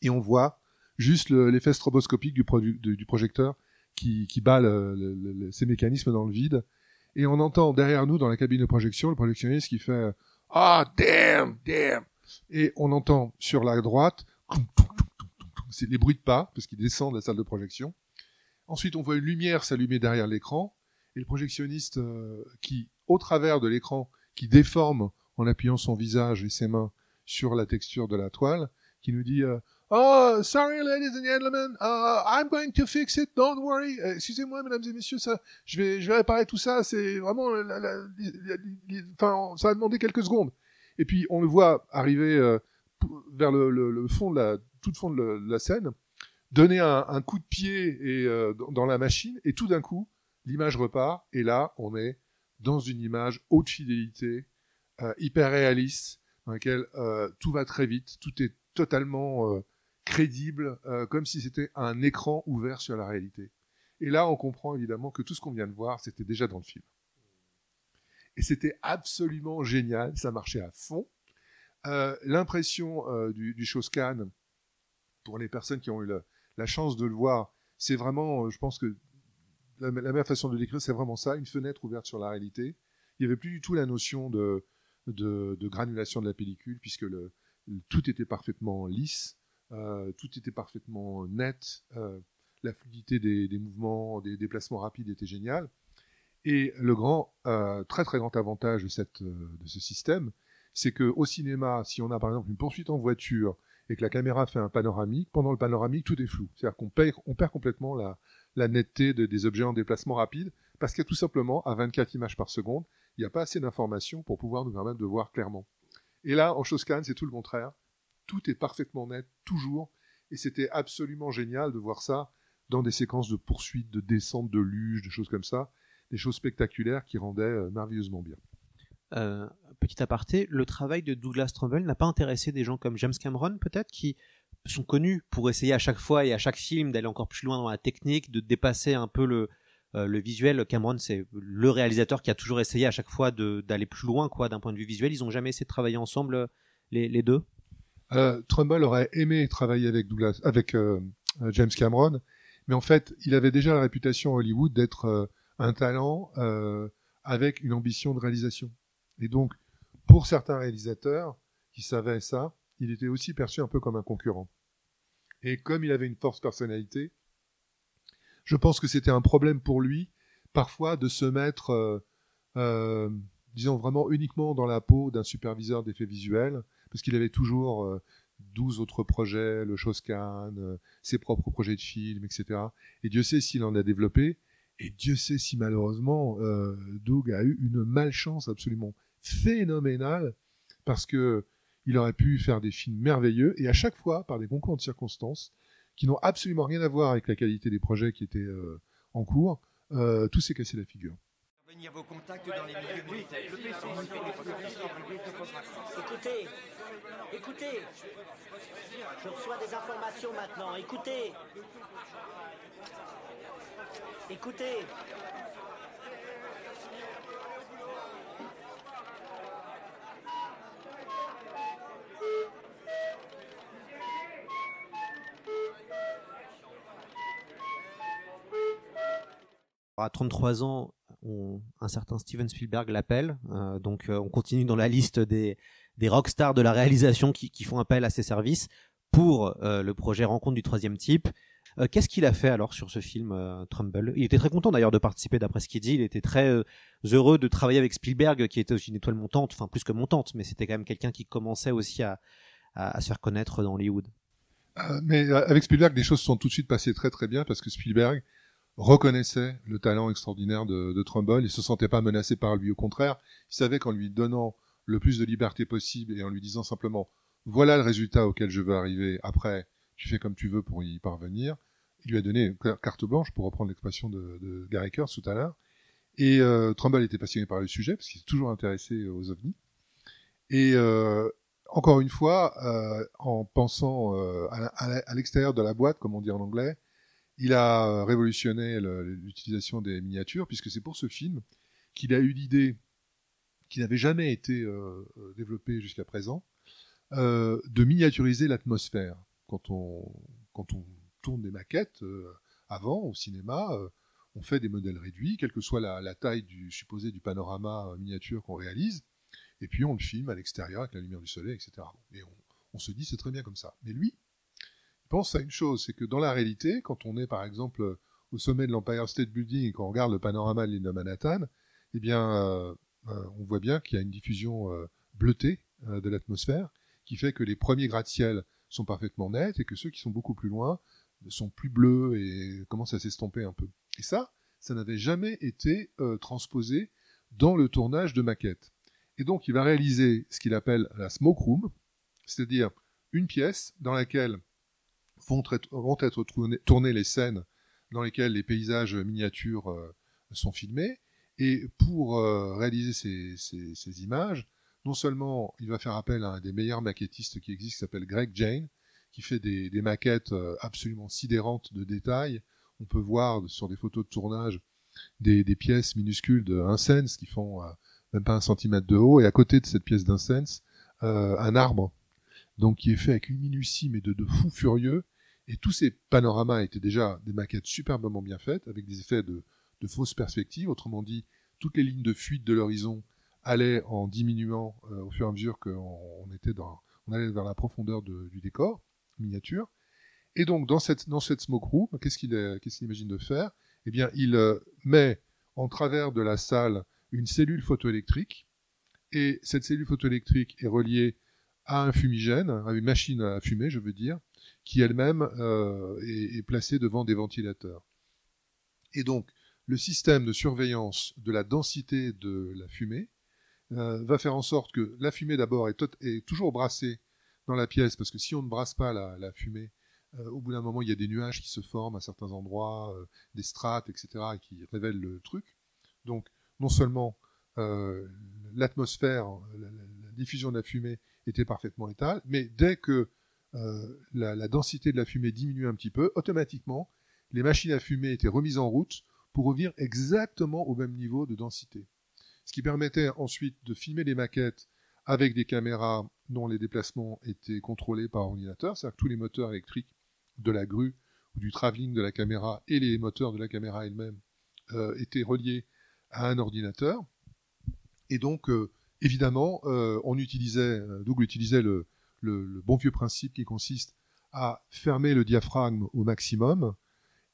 et on voit juste le- l'effet stroboscopique du, produ- du, du projecteur qui, qui bat le- le- le- ces mécanismes dans le vide. Et on entend derrière nous, dans la cabine de projection, le projectionniste qui fait Ah, damn, damn Et on entend sur la droite, c'est les bruits de pas, parce qu'il descend de la salle de projection. Ensuite, on voit une lumière s'allumer derrière l'écran, et le projectionniste euh, qui, au travers de l'écran, qui déforme en appuyant son visage et ses mains sur la texture de la toile, qui nous dit euh, Oh, sorry, ladies and gentlemen, uh, I'm going to fix it, don't worry. Euh, Excusez-moi, mesdames et messieurs, ça, je vais, je vais réparer tout ça. C'est vraiment, enfin, ça a demandé quelques secondes. Et puis on le voit arriver vers le- le fond de la, tout fond de, le- la scène, donner un, coup de pied et euh, dans, la machine, et tout d'un coup, l'image repart. Et là, on est dans une image haute fidélité, euh, hyper réaliste, dans laquelle euh, tout va très vite, tout est totalement crédible, comme si c'était un écran ouvert sur la réalité. Et là, on comprend évidemment que tout ce qu'on vient de voir, c'était déjà dans le film. Et c'était absolument génial, ça marchait à fond. L'impression du, du pour les personnes qui ont eu la, chance de le voir, c'est vraiment, euh, je pense que la, meilleure façon de le décrire, c'est vraiment ça, une fenêtre ouverte sur la réalité. Il n'y avait plus du tout la notion de, granulation de la pellicule, puisque tout était parfaitement lisse, euh, tout était parfaitement net, euh, la fluidité des, mouvements, des déplacements rapides était géniale. Et le grand, très très grand avantage de, de ce système, c'est que au cinéma, si on a par exemple une poursuite en voiture et que la caméra fait un panoramique, pendant le panoramique, tout est flou. C'est-à-dire qu'on perd, complètement la, netteté de- des objets en déplacement rapide, parce que tout simplement, à 24 images par seconde, il n'y a pas assez d'informations pour pouvoir nous permettre de voir clairement. Et là, en Shawscan, c'est tout le contraire. Tout est parfaitement net, toujours. Et c'était absolument génial de voir ça dans des séquences de poursuite, de descente, de luge, de choses comme ça. Des choses spectaculaires qui rendaient euh, merveilleusement bien. Euh, petit aparté, le travail de Douglas Trumbull n'a pas intéressé des gens comme James Cameron, peut-être, qui sont connus pour essayer à chaque fois et à chaque film d'aller encore plus loin dans la technique, de dépasser un peu le, euh, visuel. Cameron, c'est le réalisateur qui a toujours essayé à chaque fois d'aller plus loin, quoi, d'un point de vue visuel. Ils ont jamais essayé de travailler ensemble, les, deux? Euh, Trumbull aurait aimé travailler avec Douglas, avec euh, James Cameron, mais en fait, il avait déjà la réputation à Hollywood d'être un talent avec une ambition de réalisation. Et donc, pour certains réalisateurs qui savaient ça, il était aussi perçu un peu comme un concurrent. Et comme il avait une force personnalité, je pense que c'était un problème pour lui, parfois, de se mettre, euh, euh, disons, vraiment uniquement dans la peau d'un superviseur d'effets visuels, parce qu'il avait toujours euh, 12 autres projets, le Shoscan, euh, ses propres projets de films, etc. Et Dieu sait s'il en a développé, et Dieu sait si malheureusement Doug a eu une malchance absolument phénoménale, parce que il aurait pu faire des films merveilleux, et à chaque fois, par des concours de circonstances, qui n'ont absolument rien à voir avec la qualité des projets qui étaient euh, en cours, euh, tout s'est cassé la figure. Venir vos contacts dans les milieux militaires. Écoutez, écoutez, je reçois des informations maintenant. Écoutez, écoutez. À 33 ans, on- un certain Steven Spielberg l'appelle. euh, donc, euh, on continue dans la liste des, des rockstars de la réalisation qui, font appel à ses services pour euh, le projet Rencontre du troisième type. Qu'est-ce qu'il a fait alors sur ce film, Trumbull? Il était très content d'ailleurs de participer, d'après ce qu'il dit. Il était très heureux de travailler avec Spielberg, qui était aussi une étoile montante, enfin plus que montante, mais c'était quand même quelqu'un qui commençait aussi à, se faire connaître dans Hollywood. Mais avec Spielberg, les choses sont tout de suite passées très très bien parce que Spielberg reconnaissait le talent extraordinaire de, de Trumbull. Il se sentait pas menacé par lui. Au contraire, il savait qu'en lui donnant le plus de liberté possible et en lui disant simplement voilà le résultat auquel je veux arriver. Après, tu fais comme tu veux pour y parvenir. Il lui a donné carte blanche pour reprendre l'expression de, de Gary tout à l'heure. Et euh, Trumbull était passionné par le sujet parce qu'il s'est toujours intéressé aux ovnis. Et euh, encore une fois, euh, en pensant euh, à l'extérieur de la boîte, comme on dit en anglais, il a révolutionné l'utilisation des miniatures, puisque c'est pour ce film qu'il a eu l'idée, qui n'avait jamais été euh, développée jusqu'à présent, euh, de miniaturiser l'atmosphère. Quand on, tourne des maquettes, euh, avant, au cinéma, euh, on fait des modèles réduits, quelle que soit la, taille du supposé du panorama miniature qu'on réalise, et puis on le filme à l'extérieur avec la lumière du soleil, etc. Et on, on se dit c'est très bien comme ça. Mais lui, pense à une chose, c'est que dans la réalité, quand on est par exemple au sommet de l'Empire State Building et qu'on regarde le panorama de l'île de Manhattan, eh bien, euh, euh, on voit bien qu'il y a une diffusion euh, bleutée de l'atmosphère qui fait que les premiers gratte-ciel sont parfaitement nets et que ceux qui sont beaucoup plus loin sont plus bleus et commencent à s'estomper un peu. Et ça, ça n'avait jamais été transposé dans le tournage de maquettes. Et donc, il va réaliser ce qu'il appelle la smoke room, c'est-à-dire une pièce dans laquelle vont être, tournées les scènes dans lesquelles les paysages miniatures euh, sont filmés. Et pour euh, réaliser ces, images, non seulement il va faire appel à un des meilleurs maquettistes qui existe, qui s'appelle Greg Jane, qui fait des, maquettes euh, absolument sidérantes de détails. On peut voir sur des photos de tournage des, pièces minuscules de 1 cents qui font même pas un centimètre de haut, et à côté de cette pièce d'un un arbre, donc qui est fait avec une minutie mais de, de fou furieux, et tous ces panoramas étaient déjà des maquettes superbement bien faites, avec des effets de, de fausses perspectives, autrement dit, toutes les lignes de fuite de l'horizon allaient en diminuant euh, au fur et à mesure qu'on on était dans, on allait vers la profondeur de, du décor miniature. Et donc dans cette dans cette smoke room, qu'est-ce qu'il qu'est-ce qu'il imagine de faire? Eh bien, il euh, met en travers de la salle une cellule photoélectrique, et cette cellule photoélectrique est reliée à un fumigène, à une machine à fumer, je veux dire, qui elle-même euh, est, placée devant des ventilateurs. Et donc, le système de surveillance de la densité de la fumée euh, va faire en sorte que la fumée d'abord est, toujours brassée dans la pièce, parce que si on ne brasse pas la, fumée, euh, au bout d'un moment, il y a des nuages qui se forment à certains endroits, des strates, etc., qui révèlent le truc. Donc, non seulement l'atmosphère, la, la, diffusion de la fumée était parfaitement étale, mais dès que la, la densité de la fumée diminuait un petit peu, automatiquement, les machines à fumer étaient remises en route pour revenir exactement au même niveau de densité. Ce qui permettait ensuite de filmer les maquettes avec des caméras dont les déplacements étaient contrôlés par ordinateur, c'est-à-dire que tous les moteurs électriques de la grue ou du travelling de la caméra et les moteurs de la caméra elle-même euh, étaient reliés à un ordinateur. Et donc, euh, évidemment, euh, on utilisait, euh, Doug utilisait le, le, bon vieux principe qui consiste à fermer le diaphragme au maximum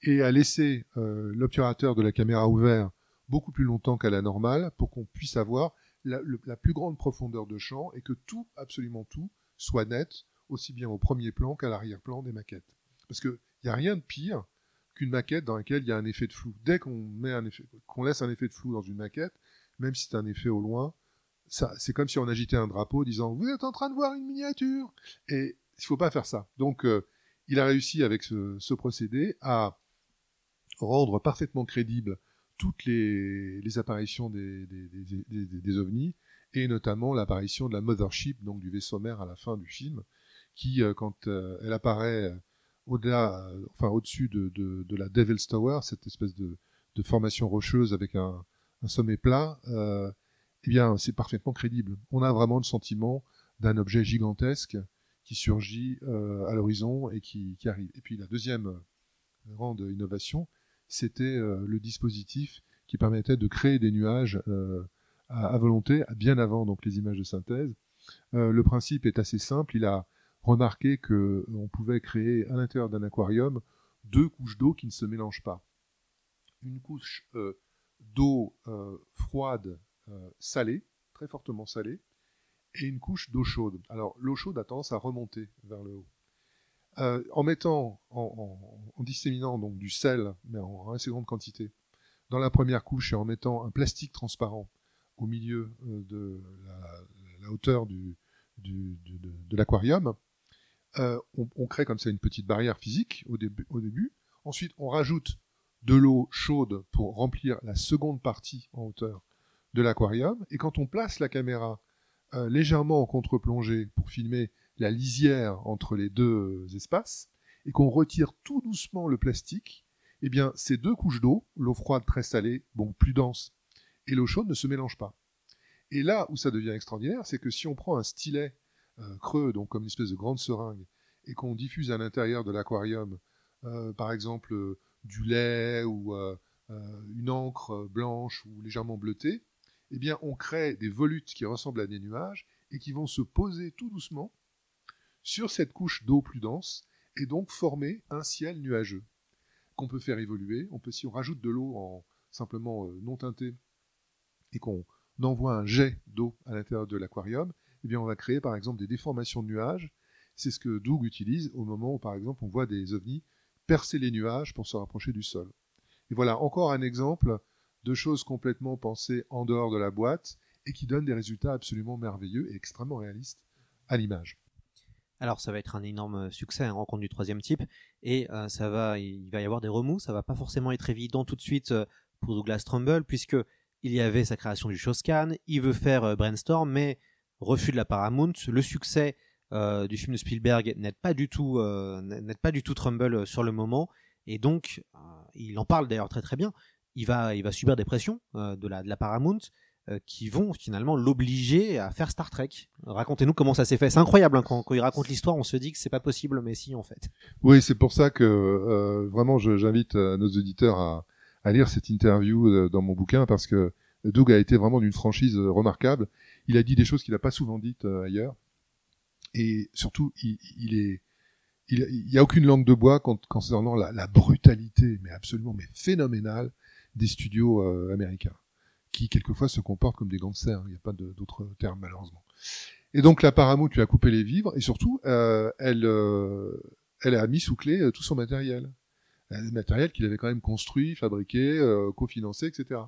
et à laisser euh, l'obturateur de la caméra ouvert beaucoup plus longtemps qu'à la normale pour qu'on puisse avoir la, plus grande profondeur de champ et que tout, absolument tout, soit net, aussi bien au premier plan qu'à l'arrière-plan des maquettes. Parce qu'il n'y a rien de pire qu'une maquette dans laquelle il y a un effet de flou. Dès qu'on met qu'on laisse un effet de flou dans une maquette, même si c'est un effet au loin, ça, c'est comme si on agitait un drapeau disant vous êtes en train de voir une miniature. Et il faut pas faire ça. Donc, euh, il a réussi avec ce, procédé à rendre parfaitement crédibles toutes les, apparitions des, ovnis et notamment l'apparition de la mothership, donc du vaisseau mère à la fin du film, qui, euh, quand euh, elle apparaît au-delà, enfin au-dessus de, la Devil's Tower, cette espèce de, formation rocheuse avec un, sommet plat, eh bien, c'est parfaitement crédible. On a vraiment le sentiment d'un objet gigantesque qui surgit euh, à l'horizon et qui, arrive. Et puis la deuxième euh, grande innovation, c'était euh, le dispositif qui permettait de créer des nuages à, à volonté, bien avant donc les images de synthèse. Le principe est assez simple. Il a remarqué que on pouvait créer à l'intérieur d'un aquarium deux couches d'eau qui ne se mélangent pas. Une couche d'eau froide salée, très fortement salée, et une couche d'eau chaude. Alors l'eau chaude a tendance à remonter vers le haut. Euh, en mettant, en, disséminant donc du sel, mais en assez grande quantité, dans la première couche et en mettant un plastique transparent au milieu euh, de la, hauteur de, l'aquarium, euh, on, crée comme ça une petite barrière physique au début. Ensuite, on rajoute de l'eau chaude pour remplir la seconde partie en hauteur de l'aquarium. Et quand on place la caméra euh, légèrement en contre-plongée pour filmer la lisière entre les deux espaces, et qu'on retire tout doucement le plastique, eh bien, ces deux couches d'eau, l'eau froide très salée, bon, plus dense, et l'eau chaude ne se mélangent pas. Et là où ça devient extraordinaire, c'est que si on prend un stylet euh, creux, donc comme une espèce de grande seringue, et qu'on diffuse à l'intérieur de l'aquarium, euh, par exemple, du lait ou une encre blanche ou légèrement bleutée, eh bien, on crée des volutes qui ressemblent à des nuages et qui vont se poser tout doucement sur cette couche d'eau plus dense et donc former un ciel nuageux qu'on peut faire évoluer. On peut, si on rajoute de l'eau en simplement euh, non teintée et qu'on envoie un jet d'eau à l'intérieur de l'aquarium, eh bien, on va créer par exemple des déformations de nuages. C'est ce que Doug utilise au moment où, par exemple, on voit des ovnis percer les nuages pour se rapprocher du sol. Et voilà encore un exemple de choses complètement pensées en dehors de la boîte et qui donnent des résultats absolument merveilleux et extrêmement réalistes à l'image. Alors ça va être un énorme succès, une rencontre du troisième type, et euh, ça va, il va y avoir des remous. Ça va pas forcément être évident tout de suite euh, pour Douglas Trumbull, puisque il y avait sa création du Shoscan, il veut faire euh, Brainstorm, mais refus de la Paramount. Le succès du film de Spielberg n'aide pas du tout, n'aide pas du tout Trumbull sur le moment, et donc il en parle d'ailleurs très très bien. Il va, il va subir des pressions euh, de la de la Paramount euh, qui vont finalement l'obliger à faire Star Trek. Racontez-nous comment ça s'est fait. C'est incroyable hein, quand, quand il raconte l'histoire, on se dit que c'est pas possible, mais si en fait. Oui, c'est pour ça que euh, vraiment j'invite euh, nos auditeurs à, à lire cette interview dans mon bouquin parce que Doug a été vraiment d'une franchise remarquable. Il a dit des choses qu'il n'a pas souvent dites ailleurs. Et surtout, il, il est, il, il y a aucune langue de bois con- concernant la, la brutalité, mais absolument, mais phénoménale des studios euh, américains, qui quelquefois se comportent comme des gangsters. Il n'y a pas d'autre terme malheureusement. Et donc la Paramount lui a coupé les vivres et surtout, euh, elle, euh, elle a mis sous clé euh, tout son matériel. Euh, matériel qu'il avait quand même construit, fabriqué, cofinancé, etc.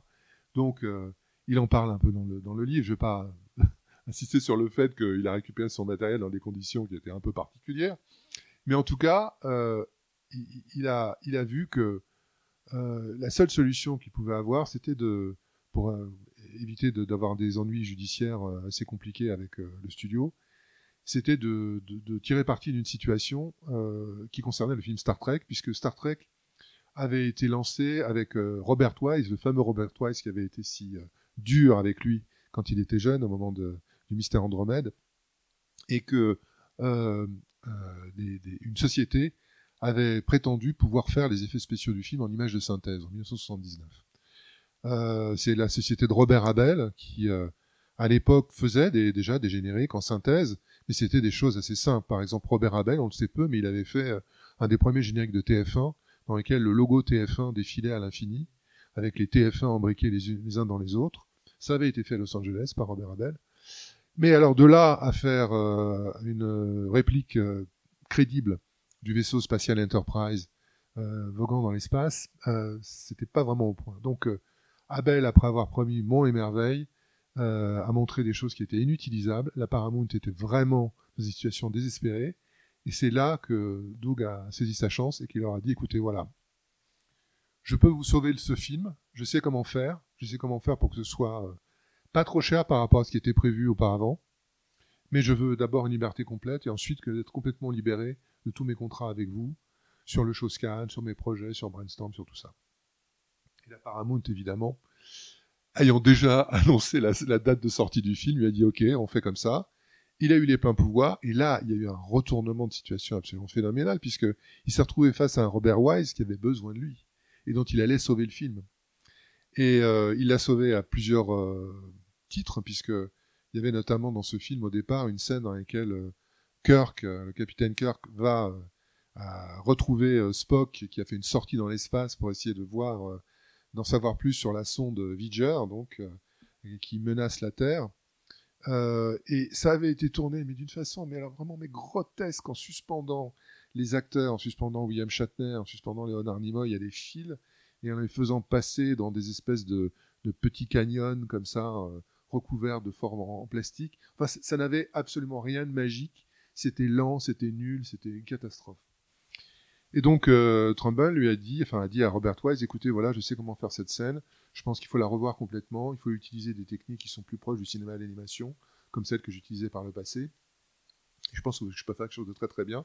Donc, il en parle un peu dans le, dans le livre. Je vais pas insister sur le fait qu'il a récupéré son matériel dans des conditions qui étaient un peu particulières. Mais en tout cas, euh, il a, il a vu que euh, la seule solution qu'il pouvait avoir, c'était de, pour euh, éviter d'avoir des ennuis judiciaires euh, assez compliqués avec le studio, c'était de, tirer parti d'une situation qui concernait le film Star Trek, puisque Star Trek avait été lancé avec Robert Wise, le fameux Robert Wise qui avait été si dur avec lui quand il était jeune, au moment du mystère Andromède, et que une société avait prétendu pouvoir faire les effets spéciaux du film en images de synthèse en 1979. C'est la société de Robert Abel qui, à l'époque, faisait déjà des génériques en synthèse, mais c'était des choses assez simples. Par exemple, Robert Abel, on le sait peu, mais il avait fait un des premiers génériques de TF1 dans lequel le logo TF1 défilait à l'infini, avec les TF1 embriqués les, les, uns dans les autres. Ça avait été fait à Los Angeles par Robert Abel. Mais alors de là à faire euh, une réplique euh, crédible du vaisseau spatial Enterprise euh, voguant dans l'espace, euh, c'était pas vraiment au point. Donc euh, Abel, après avoir promis Mont et Merveille, euh, a montré des choses qui étaient inutilisables. La Paramount était vraiment dans une situation désespérée. Et c'est là que Doug a saisi sa chance et qu'il leur a dit, écoutez, voilà, je peux vous sauver ce film, je sais comment faire, je sais comment faire pour que ce soit pas trop cher par rapport à ce qui était prévu auparavant, mais je veux d'abord une liberté complète et ensuite d'être complètement libéré de tous mes contrats avec vous, sur le Showscan, sur mes projets, sur Brainstorm, sur tout ça. Et la Paramount, évidemment, ayant déjà annoncé la, date de sortie du film, lui a dit, ok, on fait comme ça. Il a eu les pleins pouvoirs, et là, il y a eu un retournement de situation absolument phénoménal, puisque il s'est retrouvé face à un Robert Wise qui avait besoin de lui, et dont il allait sauver le film. Et euh, il l'a sauvé à plusieurs euh, titres, puisque il y avait notamment dans ce film au départ une scène dans laquelle euh, Kirk, le capitaine Kirk, va retrouver Spock, qui a fait une sortie dans l'espace pour essayer de voir, d'en savoir plus sur la sonde Voyager, donc qui menace la Terre. Euh, et ça avait été tourné, mais d'une façon, mais alors vraiment mais grotesque, en suspendant les acteurs, en suspendant William Shatner, en suspendant Léonard Nimoy à des fils, et en les faisant passer dans des espèces de, petits canyons comme ça, euh, recouverts de formes en, en plastique. Enfin, ça n'avait absolument rien de magique. C'était lent, c'était nul, c'était une catastrophe. Et donc euh, Trumbull lui a dit, enfin a dit à Robert Wise, écoutez, voilà, je sais comment faire cette scène. Je pense qu'il faut la revoir complètement. Il faut utiliser des techniques qui sont plus proches du cinéma de l'animation, comme celles que j'utilisais par le passé. Je pense que je peux faire quelque chose de très très bien.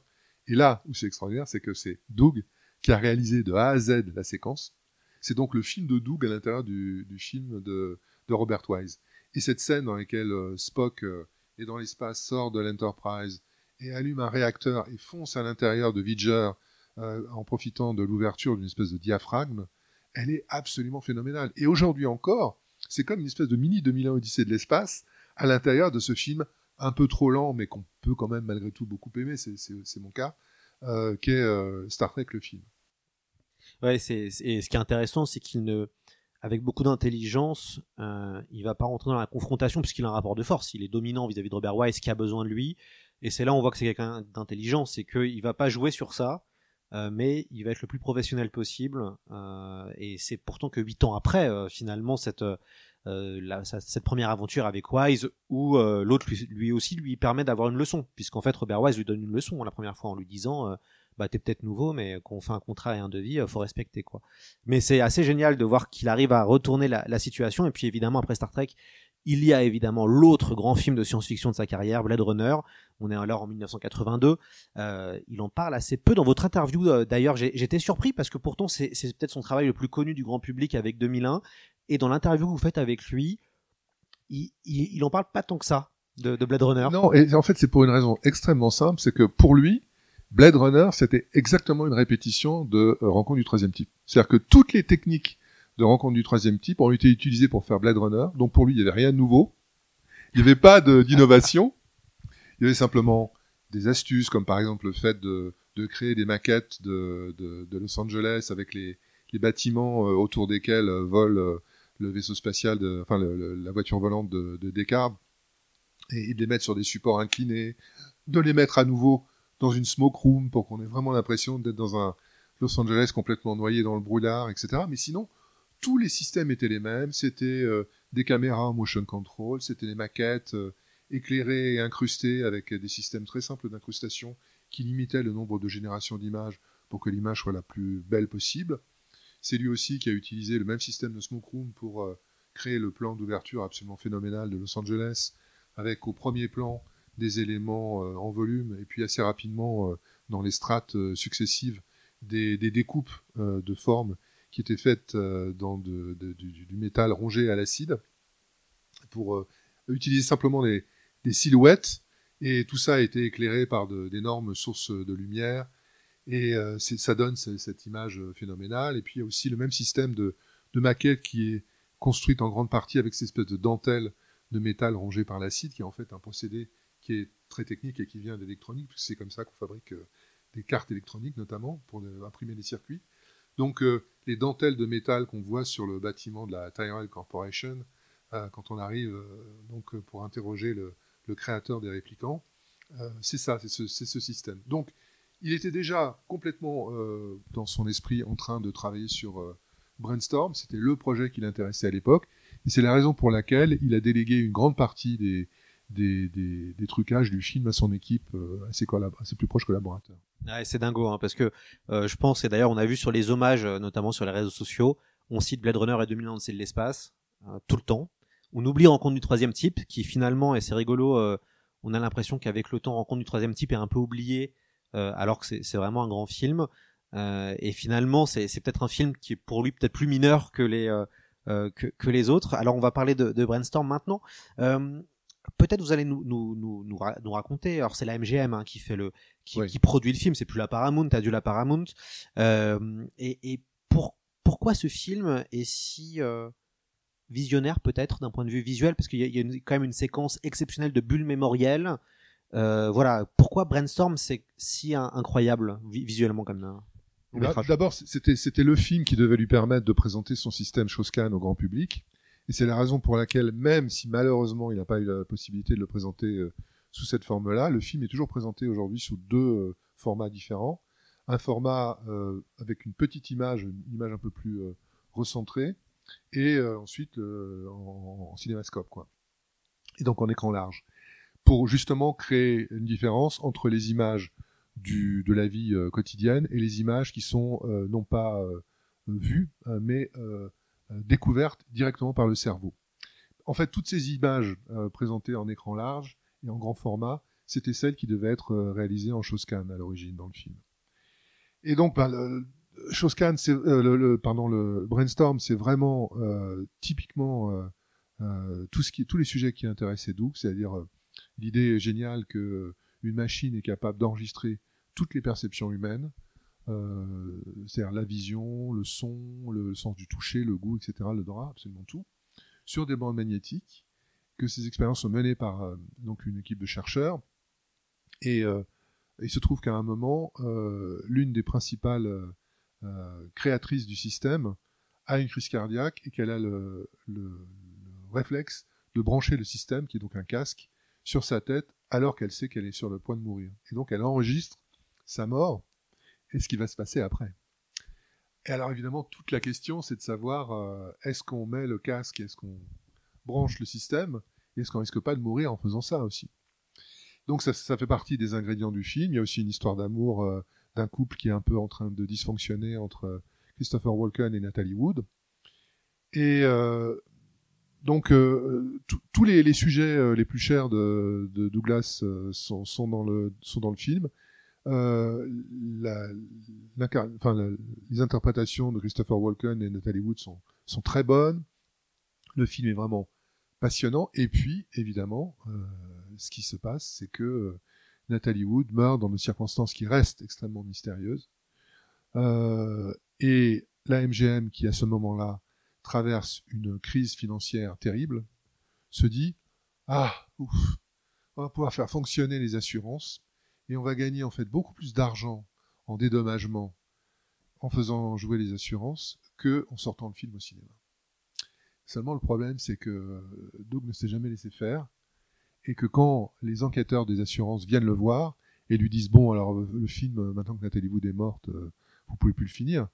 Et là où c'est extraordinaire, c'est que c'est Doug qui a réalisé de A à Z la séquence. C'est donc le film de Doug à l'intérieur du, du, film de, de, Robert Wise. Et cette scène dans laquelle euh, Spock euh, est dans l'espace, sort de l'Enterprise et allume un réacteur et fonce à l'intérieur de Vidger euh, en profitant de l'ouverture d'une espèce de diaphragme, elle est absolument phénoménale. Et aujourd'hui encore, c'est comme une espèce de mini 2001 Odyssée de l'espace à l'intérieur de ce film un peu trop lent, mais qu'on peut quand même malgré tout beaucoup aimer, c'est mon cas, euh, qui est euh, Star Trek le film. Ouais, c'est et ce qui est intéressant, c'est qu'il ne, avec beaucoup d'intelligence, euh, il va pas rentrer dans la confrontation puisqu'il a un rapport de force. Il est dominant vis-à-vis -vis de Robert Wise qui a besoin de lui, et c'est là où on voit que c'est quelqu'un d'intelligent, c'est qu'il va pas jouer sur ça euh, mais il va être le plus professionnel possible. Euh, et c'est pourtant que huit ans après, euh, finalement, cette, la, cette première aventure avec Wise, où l'autre lui, lui, aussi lui permet d'avoir une leçon, puisqu'en fait Robert Wise lui donne une leçon la première fois en lui disant bah t'es peut-être nouveau mais qu'on fait un contrat et un devis faut respecter quoi mais c'est assez génial de voir qu'il arrive à retourner la, la, situation et puis évidemment après Star Trek il y a évidemment l'autre grand film de science-fiction de sa carrière, Blade Runner. On est alors en 1982. Euh, il en parle assez peu dans votre interview. Euh, D'ailleurs, j'étais surpris parce que pourtant c'est peut-être son travail le plus connu du grand public avec 2001. Et dans l'interview que vous faites avec lui, il, il, en parle pas tant que ça de, de Blade Runner. Non, et en fait c'est pour une raison extrêmement simple, c'est que pour lui, Blade Runner c'était exactement une répétition de euh, Rencontre du troisième type. C'est-à-dire que toutes les techniques de rencontres du troisième type ont été utilisées pour faire Blade Runner. Donc pour lui, il n'y avait rien de nouveau. Il n'y avait pas d'innovation. Il y avait simplement des astuces, comme par exemple le fait de, de créer des maquettes de, de, de, Los Angeles avec les, les bâtiments euh, autour desquels euh, vole euh, le vaisseau spatial, de, enfin le, le, la voiture volante de, de Descartes, et, et de les mettre sur des supports inclinés, de les mettre à nouveau dans une smoke room pour qu'on ait vraiment l'impression d'être dans un Los Angeles complètement noyé dans le brouillard, etc. Mais sinon, tous les systèmes étaient les mêmes. C'était euh, des caméras motion control, c'était des maquettes euh, éclairées et incrustées avec des systèmes très simples d'incrustation qui limitaient le nombre de générations d'images pour que l'image soit la plus belle possible. C'est lui aussi qui a utilisé le même système de smoke room pour euh, créer le plan d'ouverture absolument phénoménal de Los Angeles, avec au premier plan des éléments en volume et puis assez rapidement dans les strates successives des, découpes de formes qui étaient faites euh, dans du, métal rongé à l'acide pour euh, utiliser simplement des, silhouettes. Et tout ça a été éclairé par d'énormes sources de lumière. Et euh, ça donne ce- cette image phénoménale. Et puis il y a aussi le même système de, de maquette qui est construite en grande partie avec cette espèce de dentelle de métal rongé par l'acide qui est en fait un procédé qui est très technique et qui vient d'électronique puisque c'est comme ça qu'on fabrique des cartes électroniques notamment pour imprimer des circuits donc euh, les dentelles de métal qu'on voit sur le bâtiment de la Tyrell Corporation, euh, quand on arrive euh, donc pour interroger le, créateur des réplicants, c'est ça, c'est ce, système. Donc il était déjà complètement dans son esprit en train de travailler sur Brainstorm, c'était le projet qui l'intéressait à l'époque, et c'est la raison pour laquelle il a délégué une grande partie des, des, des, des trucages du film à son équipe, euh, à, ses plus proches collaborateurs. Ouais, c'est dingo, hein, parce que euh, je pense, et d'ailleurs on a vu sur les hommages, euh, notamment sur les réseaux sociaux, on cite Blade Runner et 2001 c'est de l'espace, euh, tout le temps. On oublie Rencontre du troisième type, qui finalement, et c'est rigolo, on a l'impression qu'avec le temps, Rencontre du troisième type est un peu oublié, alors que c'est vraiment un grand film. Et finalement, c'est peut-être un film qui est pour lui peut-être plus mineur que les, que, les autres. Alors on va parler de, Brainstorm maintenant. Peut-être vous allez nous, nous, nous, nous, ra- nous raconter. Alors c'est la MGM hein, qui fait le, qui, qui produit le film. C'est plus la Paramount. T'as dû la Paramount. Euh, et et pour, pourquoi ce film est si euh, visionnaire peut-être d'un point de vue visuel? Parce qu'il y a, il y a une- quand même une séquence exceptionnelle de bulles mémorielles. Euh, voilà. Pourquoi Brainstorm c'est si in- incroyable vi- visuellement comme long Bah, D'abord, c'était c'était le film qui devait lui permettre de présenter son système Shoscan au grand public. Et c'est la raison pour laquelle, même si malheureusement il n'a pas eu la possibilité de le présenter euh, sous cette forme-là, le film est toujours présenté aujourd'hui sous deux euh, formats différents. Un format euh, avec une petite image, une image un peu plus recentrée, et ensuite en, en cinémascope, quoi. Et donc en écran large. Pour justement créer une différence entre les images du, de la vie quotidienne et les images qui sont non pas vues, euh, mais découvertes directement par le cerveau. En fait, toutes ces images euh, présentées en écran large et en grand format, c'était celles qui devaient être euh, réalisées en Shoscan à l'origine dans le film. Et donc, bah, le, Shoscan, c'est, euh, le, pardon, le brainstorm, c'est vraiment typiquement tout ce qui, tous les sujets qui intéressaient Doug, c'est-à-dire l'idée géniale que une machine est capable d'enregistrer toutes les perceptions humaines, euh, c'est-à-dire la vision, le son, le sens du toucher, le goût, etc., l'odorat, absolument tout, sur des bandes magnétiques, que ces expériences sont menées par euh, donc une équipe de chercheurs, et euh, il se trouve qu'à un moment, l'une des principales créatrices du système a une crise cardiaque et qu'elle a le réflexe de brancher le système, qui est donc un casque, sur sa tête alors qu'elle sait qu'elle est sur le point de mourir. Et donc elle enregistre sa mort et ce qui va se passer après. Et alors évidemment, toute la question, c'est de savoir euh, est-ce qu'on met le casque, est-ce qu'on branche le système, et est-ce qu'on risque pas de mourir en faisant ça aussi? Donc ça, fait partie des ingrédients du film. Il y a aussi une histoire d'amour euh, d'un couple qui est un peu en train de dysfonctionner entre euh, Christopher Walken et Natalie Wood. Et donc tous- les, sujets les plus chers de, Douglas sont dans le film. Euh, la, enfin, les interprétations de Christopher Walken et Natalie Wood sont sont très bonnes. Le film est vraiment passionnant. Et puis évidemment, euh, ce qui se passe, c'est que euh, Natalie Wood meurt dans des circonstances qui restent extrêmement mystérieuses. Euh, et la MGM, qui à ce moment-là traverse une crise financière terrible, se dit ah ouf, on va pouvoir faire fonctionner les assurances et on va gagner en fait beaucoup plus d'argent en dédommagement en faisant jouer les assurances que en sortant le film au cinéma. Seulement le problème c'est que Doug ne s'est jamais laissé faire et que quand les enquêteurs des assurances viennent le voir et lui disent bon alors euh, le film euh, maintenant que Nathalie Wood est morte euh, vous pouvez plus le finir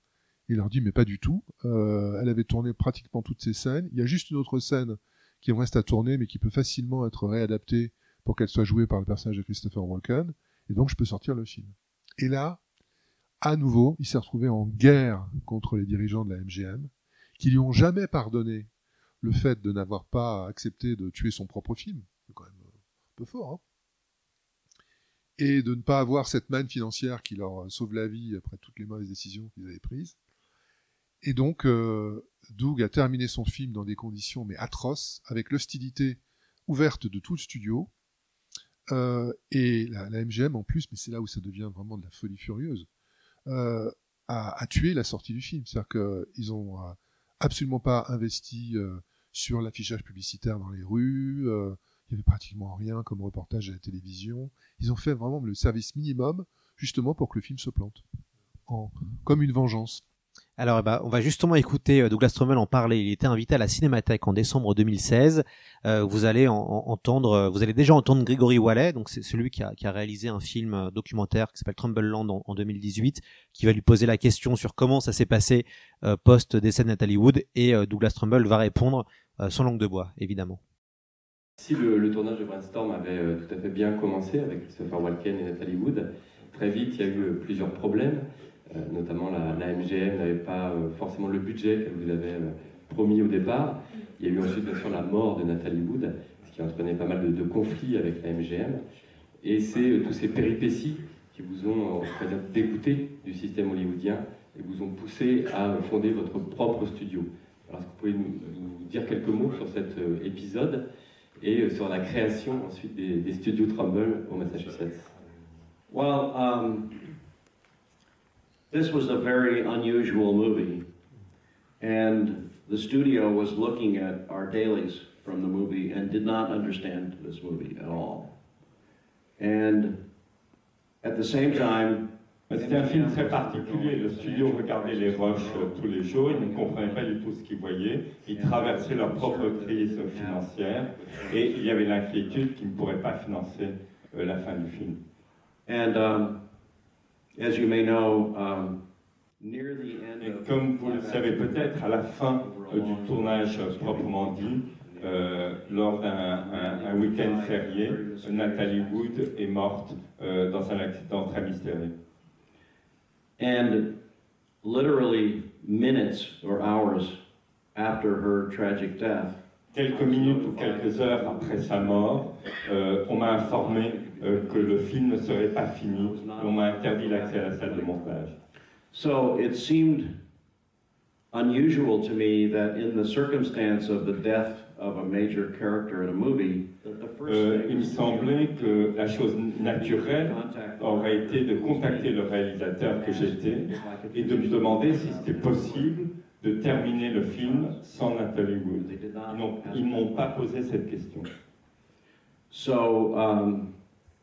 il leur dit mais pas du tout Euh, elle avait tourné pratiquement toutes ses scènes il y a juste une autre scène qui reste à tourner mais qui peut facilement être réadaptée pour qu'elle soit jouée par le personnage de Christopher Walken et donc je peux sortir le film et là à nouveau il s'est retrouvé en guerre contre les dirigeants de la MGM qui lui ont jamais pardonné le fait de n'avoir pas accepté de tuer son propre film c'est quand même un peu fort hein et de ne pas avoir cette manne financière qui leur sauve la vie après toutes les mauvaises décisions qu'ils avaient prises. Et donc, euh, Doug a terminé son film dans des conditions mais atroces, avec l'hostilité ouverte de tout le studio. Euh, et la, MGM en plus, mais c'est là où ça devient vraiment de la folie furieuse, euh, a, tué la sortie du film. C'est-à-dire qu'ils ont euh, absolument pas investi euh, sur l'affichage publicitaire dans les rues. Il y avait pratiquement rien comme reportage à la télévision. Ils ont fait vraiment le service minimum, justement pour que le film se plante, comme une vengeance. Alors, bah, on va justement écouter euh, Douglas Trumbull en parler. Il était invité à la Cinémathèque en décembre 2016. Euh, vous allez en, en, entendre, euh, vous allez déjà entendre Grégory Wallet, donc c'est celui qui a, réalisé un film documentaire qui s'appelle Trumbullland en, en, 2018, qui va lui poser la question sur comment ça s'est passé post décès de Natalie Wood, et Douglas Trumbull va répondre sans langue de bois, évidemment. Si le, tournage de Brainstorm avait tout à fait bien commencé avec Christopher Walken et Natalie Wood, très vite il y a eu plusieurs problèmes, notamment la, MGM n'avait pas euh, forcément le budget qu'elle vous avait euh, promis au départ. Il y a eu ensuite bien sûr la mort de Natalie Wood, ce qui entraînait pas mal de, conflits avec la MGM. Et c'est euh, tous ces péripéties qui vous ont, dire, dégoûté du système hollywoodien et vous ont poussé à fonder votre propre studio. Alors, est-ce que vous pouvez nous, dire quelques mots sur cet épisode et sur la création ensuite des, studios Trumbull au Massachusetts? Um, this was a very unusual movie, and the studio was looking at our dailies from the movie and did not understand this movie at all. And at the same time, C'était un film très particulier. Le studio regardait les rushs tous les jours. Ils ne comprenaient pas du tout ce qu'ils voyaient. Ils traversaient leur propre crise financière. Et il y avait l'inquiétude qu'ils ne pourraient pas financer euh, la fin du film. And um, as you may know, um, near the end Et comme vous le savez peut-être, à la fin euh, du tournage proprement dit, euh, lors d'un un, un week-end férié, Nathalie Wood est morte euh, dans un accident très mystérieux. And literally minutes or hours after her tragic death, quelques minutes ou quelques heures après sa mort, euh, on m'a informé euh, que le film ne serait pas fini. On m'a interdit l'accès à la salle de montage. So it seemed unusual to me that in the circumstance of the death of a major character in a movie, euh, il me semblait que la chose naturelle aurait été de contacter le réalisateur que j'étais et de me demander si c'était possible de terminer le film sans Natalie Wood. Ils ne m'ont pas posé cette question. So um,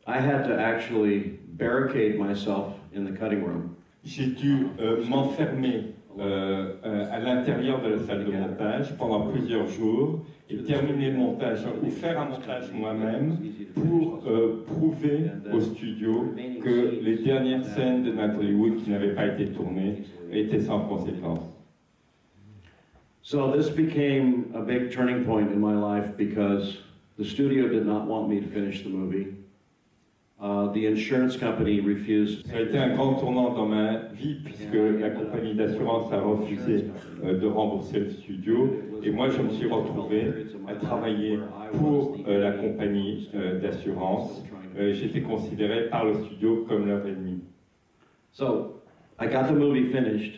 I had to actually barricade myself in the cutting room. J'ai dû euh, m'enfermer euh, euh, à l'intérieur de la salle de montage pendant plusieurs jours et terminer le montage ou faire un montage moi-même pour euh, prouver au studio que les dernières scènes de Natalie Wood qui n'avaient pas été tournées étaient sans conséquence. So this became a big turning point in my life because the studio did not want me to finish the movie. Uh, the insurance company refused. Ça a été un grand tournant dans ma vie puisque la compagnie d'assurance a refusé euh, de rembourser le studio et moi je me suis retrouvé à travailler pour euh, la compagnie euh, d'assurance. J'étais considéré par le studio comme leur ennemi. So I got the movie finished.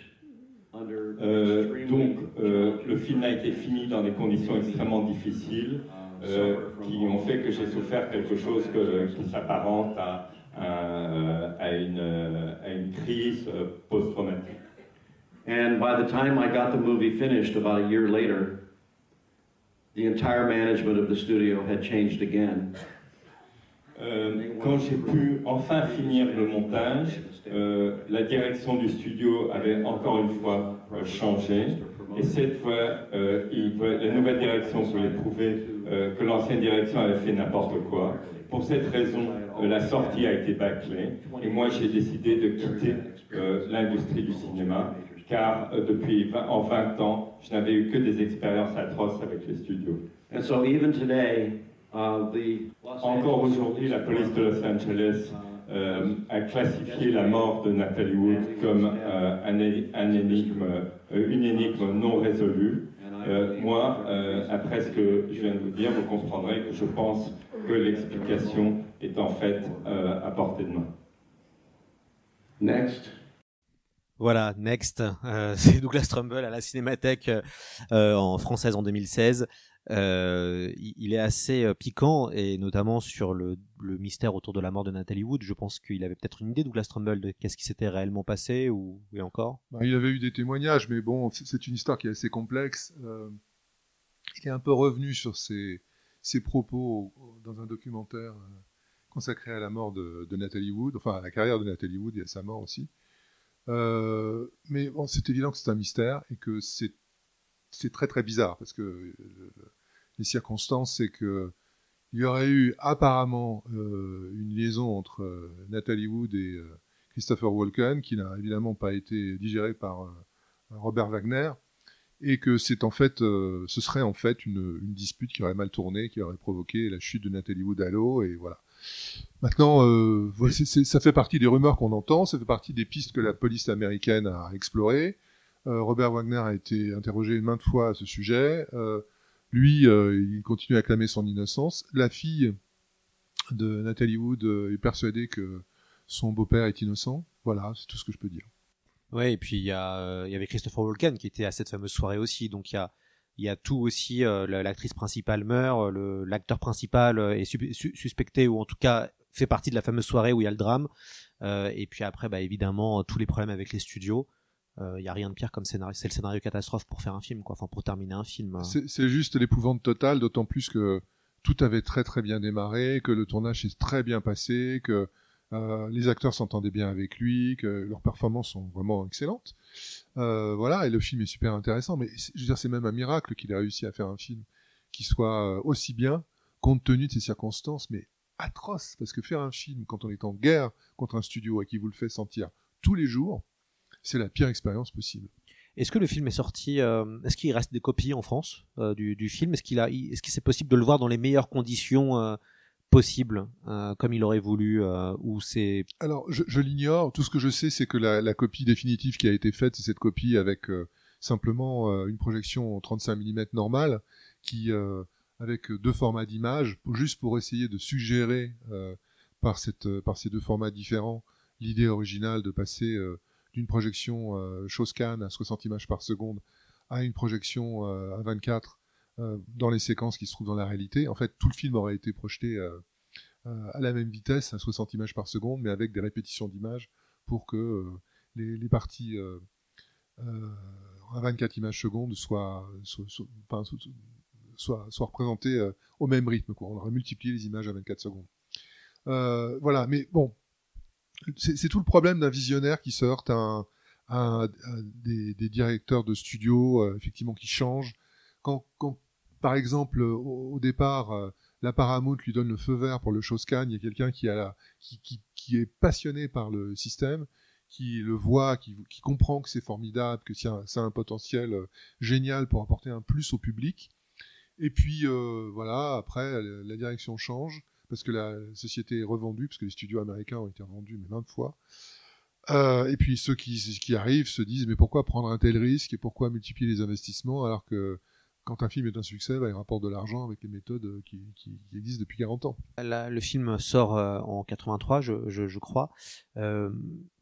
Euh, donc, euh, le film a été fini dans des conditions extrêmement difficiles euh, qui ont fait que j'ai souffert quelque chose que, qui s'apparente à, à, à, une, à une crise post-traumatique. And by the time I got the movie finished, about a year later, the entire management of the studio had changed again. Euh, quand j'ai pu enfin finir le montage, euh, la direction du studio avait encore une fois euh, changé. Et cette fois, euh, il, la nouvelle direction voulait prouver euh, que l'ancienne direction avait fait n'importe quoi. Pour cette raison, euh, la sortie a été bâclée. Et moi, j'ai décidé de quitter l'industrie du cinéma, car depuis 20, en 20 ans, je n'avais eu que des expériences atroces avec les studios. And so even today, Uh, Encore aujourd'hui, la police de Los Angeles euh, a classifié la mort de Natalie Wood comme euh, un, un, énigme, euh, une énigme non résolue. Moi, après ce que je viens de vous dire, vous comprendrez que je pense que l'explication est en fait euh, à portée de main. Next. Voilà, Next, euh, c'est Douglas Trumbull à la Cinémathèque euh, en française en 2016. Euh, il, est assez euh, piquant et notamment sur le, mystère autour de la mort de Natalie Wood. Je pense qu'il avait peut-être une idée, Douglas Trumbull, de qu'est-ce qui s'était réellement passé ou et encore. Ben, il avait eu des témoignages, mais bon, c'est- une histoire qui est assez complexe. Euh, il est un peu revenu sur ses, propos dans un documentaire consacré à la mort de, de Nathalie Wood, enfin à la carrière de Nathalie Wood et à sa mort aussi. Mais bon, c'est évident que c'est un mystère et que c'est très très bizarre parce que les circonstances, c'est que il y aurait eu apparemment euh, une liaison entre euh, Nathalie Wood et euh, Christopher Walken qui n'a évidemment pas été digérée par euh, Robert Wagner et que c'est en fait, ce serait en fait une, dispute qui aurait mal tourné, qui aurait provoqué la chute de Nathalie Wood à l'eau et voilà. Maintenant, ça fait partie des rumeurs qu'on entend, ça fait partie des pistes que la police américaine a explorées. Robert Wagner a été interrogé maintes fois à ce sujet. Lui, euh, il continue à clamer son innocence. La fille de Nathalie Wood euh, est persuadée que son beau-père est innocent. Voilà, c'est tout ce que je peux dire. Ouais, et puis il y a euh, avait Christopher Walken qui était à cette fameuse soirée aussi, donc il y a tout aussi. la- L'actrice principale meurt, l'acteur principal est su- su- suspecté ou en tout cas fait partie de la fameuse soirée où il y a le drame. Et puis après, bah évidemment, tous les problèmes avec les studios. Euh, Il y a rien de pire comme scénario, c'est le scénario catastrophe pour faire un film, quoi. Enfin, pour terminer un film. euh. C'est juste l'épouvante totale, d'autant plus que tout avait très très bien démarré, que le tournage s'est très bien passé, que euh, les acteurs s'entendaient bien avec lui, que leurs performances sont vraiment excellentes. Euh, voilà, et le film est super intéressant, mais je veux dire, c'est même un miracle qu'il ait réussi à faire un film qui soit euh, aussi bien, compte tenu de ces circonstances, mais atroces, parce que faire un film quand on est en guerre contre un studio et qui vous le fait sentir tous les jours, c'est la pire expérience possible. Est-ce que le film est sorti euh, Est-ce qu'il reste des copies en France euh, du, du film? Est-ce qu'il a Est-ce que c'est possible de le voir dans les meilleures conditions euh, possibles, comme il aurait voulu, ou c'est Alors, je, je l'ignore. Tout ce que je sais, c'est que la, la copie définitive qui a été faite, c'est cette copie avec simplement une projection en 35 mm normale, qui avec deux formats d'image, juste pour essayer de suggérer par cette par ces deux formats différents l'idée originale de passer d'une projection euh, Shoscan à 60 images par seconde à une projection euh, à 24 euh, dans les séquences qui se trouvent dans la réalité. En fait, tout le film aurait été projeté à la même vitesse, à 60 images par seconde, mais avec des répétitions d'images pour que les, parties à 24 images secondes soient, soient, soient, représentées au même rythme. Quoi. On aurait multiplié les images à 24 secondes. Voilà, mais bon, c'est tout le problème d'un visionnaire qui se heurte à, un- des, des directeurs de studio, euh, effectivement, qui changent. Quand, quand par exemple, au, au départ, euh, la Paramount lui donne le feu vert pour le Showscan, il y a quelqu'un qui, qui, qui, qui est passionné par le système, qui le voit, qui, qui comprend que c'est formidable, que c'est un, un potentiel euh, génial pour apporter un plus au public. Et puis euh, voilà, après la direction change parce que la société est revendue, parce que les studios américains ont été revendus mais 20 fois. Euh, et puis ceux qui, arrivent se disent mais pourquoi prendre un tel risque et pourquoi multiplier les investissements alors que quand un film est un succès, bah, il rapporte de l'argent avec les méthodes qui, existent depuis 40 ans. Le film sort euh, en 83, je, crois. Euh,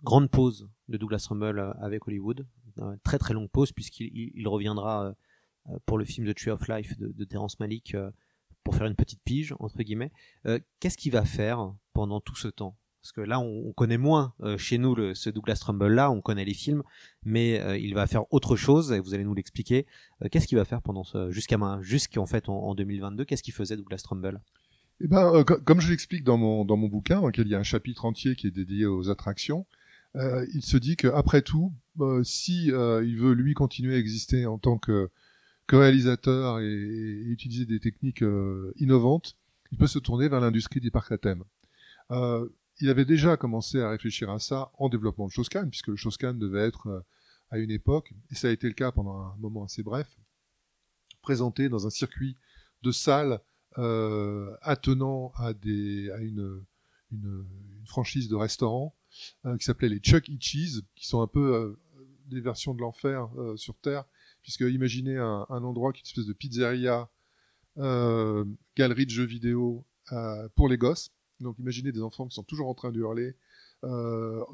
grande pause de Douglas euh, avec Hollywood. Très très longue pause puisqu'il il, il reviendra pour le film The Tree of Life de, de Terrence Malick pour faire une petite pige entre guillemets. Euh, Qu'est-ce qu'il va faire pendant tout ce temps? Parce que là, on, on connaît moins euh, chez nous ce Douglas Trumbull là, on connaît les films, mais euh, il va faire autre chose et vous allez nous l'expliquer. Qu'est-ce qu'il va faire pendant ce jusqu'à jusqu'en fait en, en 2022 Qu'est-ce qu'il faisait Douglas Trumbull? Eh ben, co- comme je l'explique dans mon, dans mon bouquin, dans lequel il y a un chapitre entier qui est dédié aux attractions, il se dit qu'après tout, si il veut lui continuer à exister en tant que, que réalisateur et, et utiliser des techniques euh, innovantes, il peut se tourner vers l'industrie des parcs à thème. Euh, il avait déjà commencé à réfléchir à ça en développement de Showscan, puisque le Showscan devait être euh, à une époque, et ça a été le cas pendant un moment assez bref, présenté dans un circuit de salles euh, attenant à, des, à une, une, une franchise de restaurants euh, qui s'appelait les Chuck E. Cheese, qui sont un peu euh, des versions de l'enfer euh, sur Terre, puisque imaginez un, endroit qui est une espèce de pizzeria, euh, galerie de jeux vidéo, euh, pour les gosses. Donc imaginez des enfants qui sont toujours en train de hurler, euh,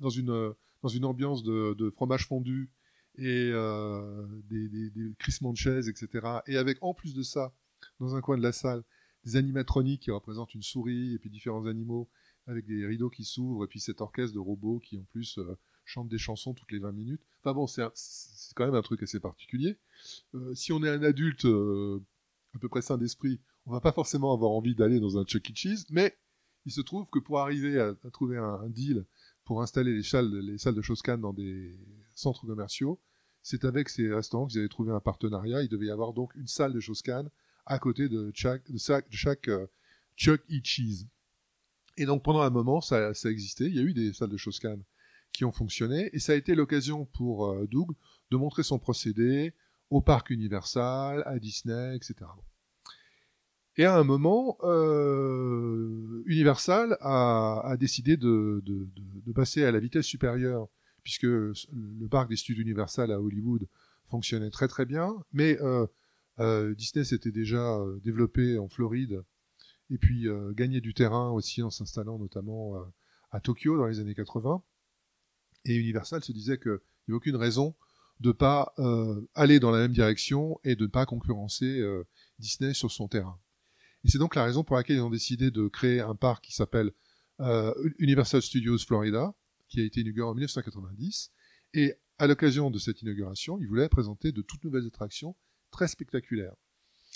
dans, une, ambiance de, fromage fondu et des, des, des de chaises, etc. Et avec en plus de ça, dans un coin de la salle, des animatroniques qui représentent une souris et puis différents animaux avec des rideaux qui s'ouvrent et puis cet orchestre de robots qui en plus chante des chansons toutes les 20 minutes. Enfin bon, c'est quand même un truc assez particulier. Euh, si on est un adulte euh, à peu près sain d'esprit, on va pas forcément avoir envie d'aller dans un Chuck E. Cheese, mais il se trouve que pour arriver à, trouver un, deal pour installer les salles, les salles de Shoskan dans des centres commerciaux, c'est avec ces restaurants qu'ils avaient trouvé un partenariat. Il devait y avoir donc une salle de Shoskan à côté de chaque, euh, Chuck E. Cheese. Et donc pendant un moment, ça, ça existait. Il y a eu des salles de Shoskan qui ont fonctionné, et ça a été l'occasion pour euh, Doug de montrer son procédé au parc Universal, à Disney, etc. Et à un moment, euh, Universal a, décidé de, passer à la vitesse supérieure, puisque le parc des studios Universal à Hollywood fonctionnait très très bien, mais euh, Disney s'était déjà développé en Floride et puis euh, gagné du terrain aussi en s'installant notamment à Tokyo dans les années 80. Et Universal se disait qu'il n'y avait aucune raison de pas euh, aller dans la même direction et de ne pas concurrencer euh, Disney sur son terrain. Et c'est donc la raison pour laquelle ils ont décidé de créer un parc qui s'appelle euh, Universal Studios Florida, qui a été inauguré en 1990. Et à l'occasion de cette inauguration, ils voulaient présenter de toutes nouvelles attractions très spectaculaires.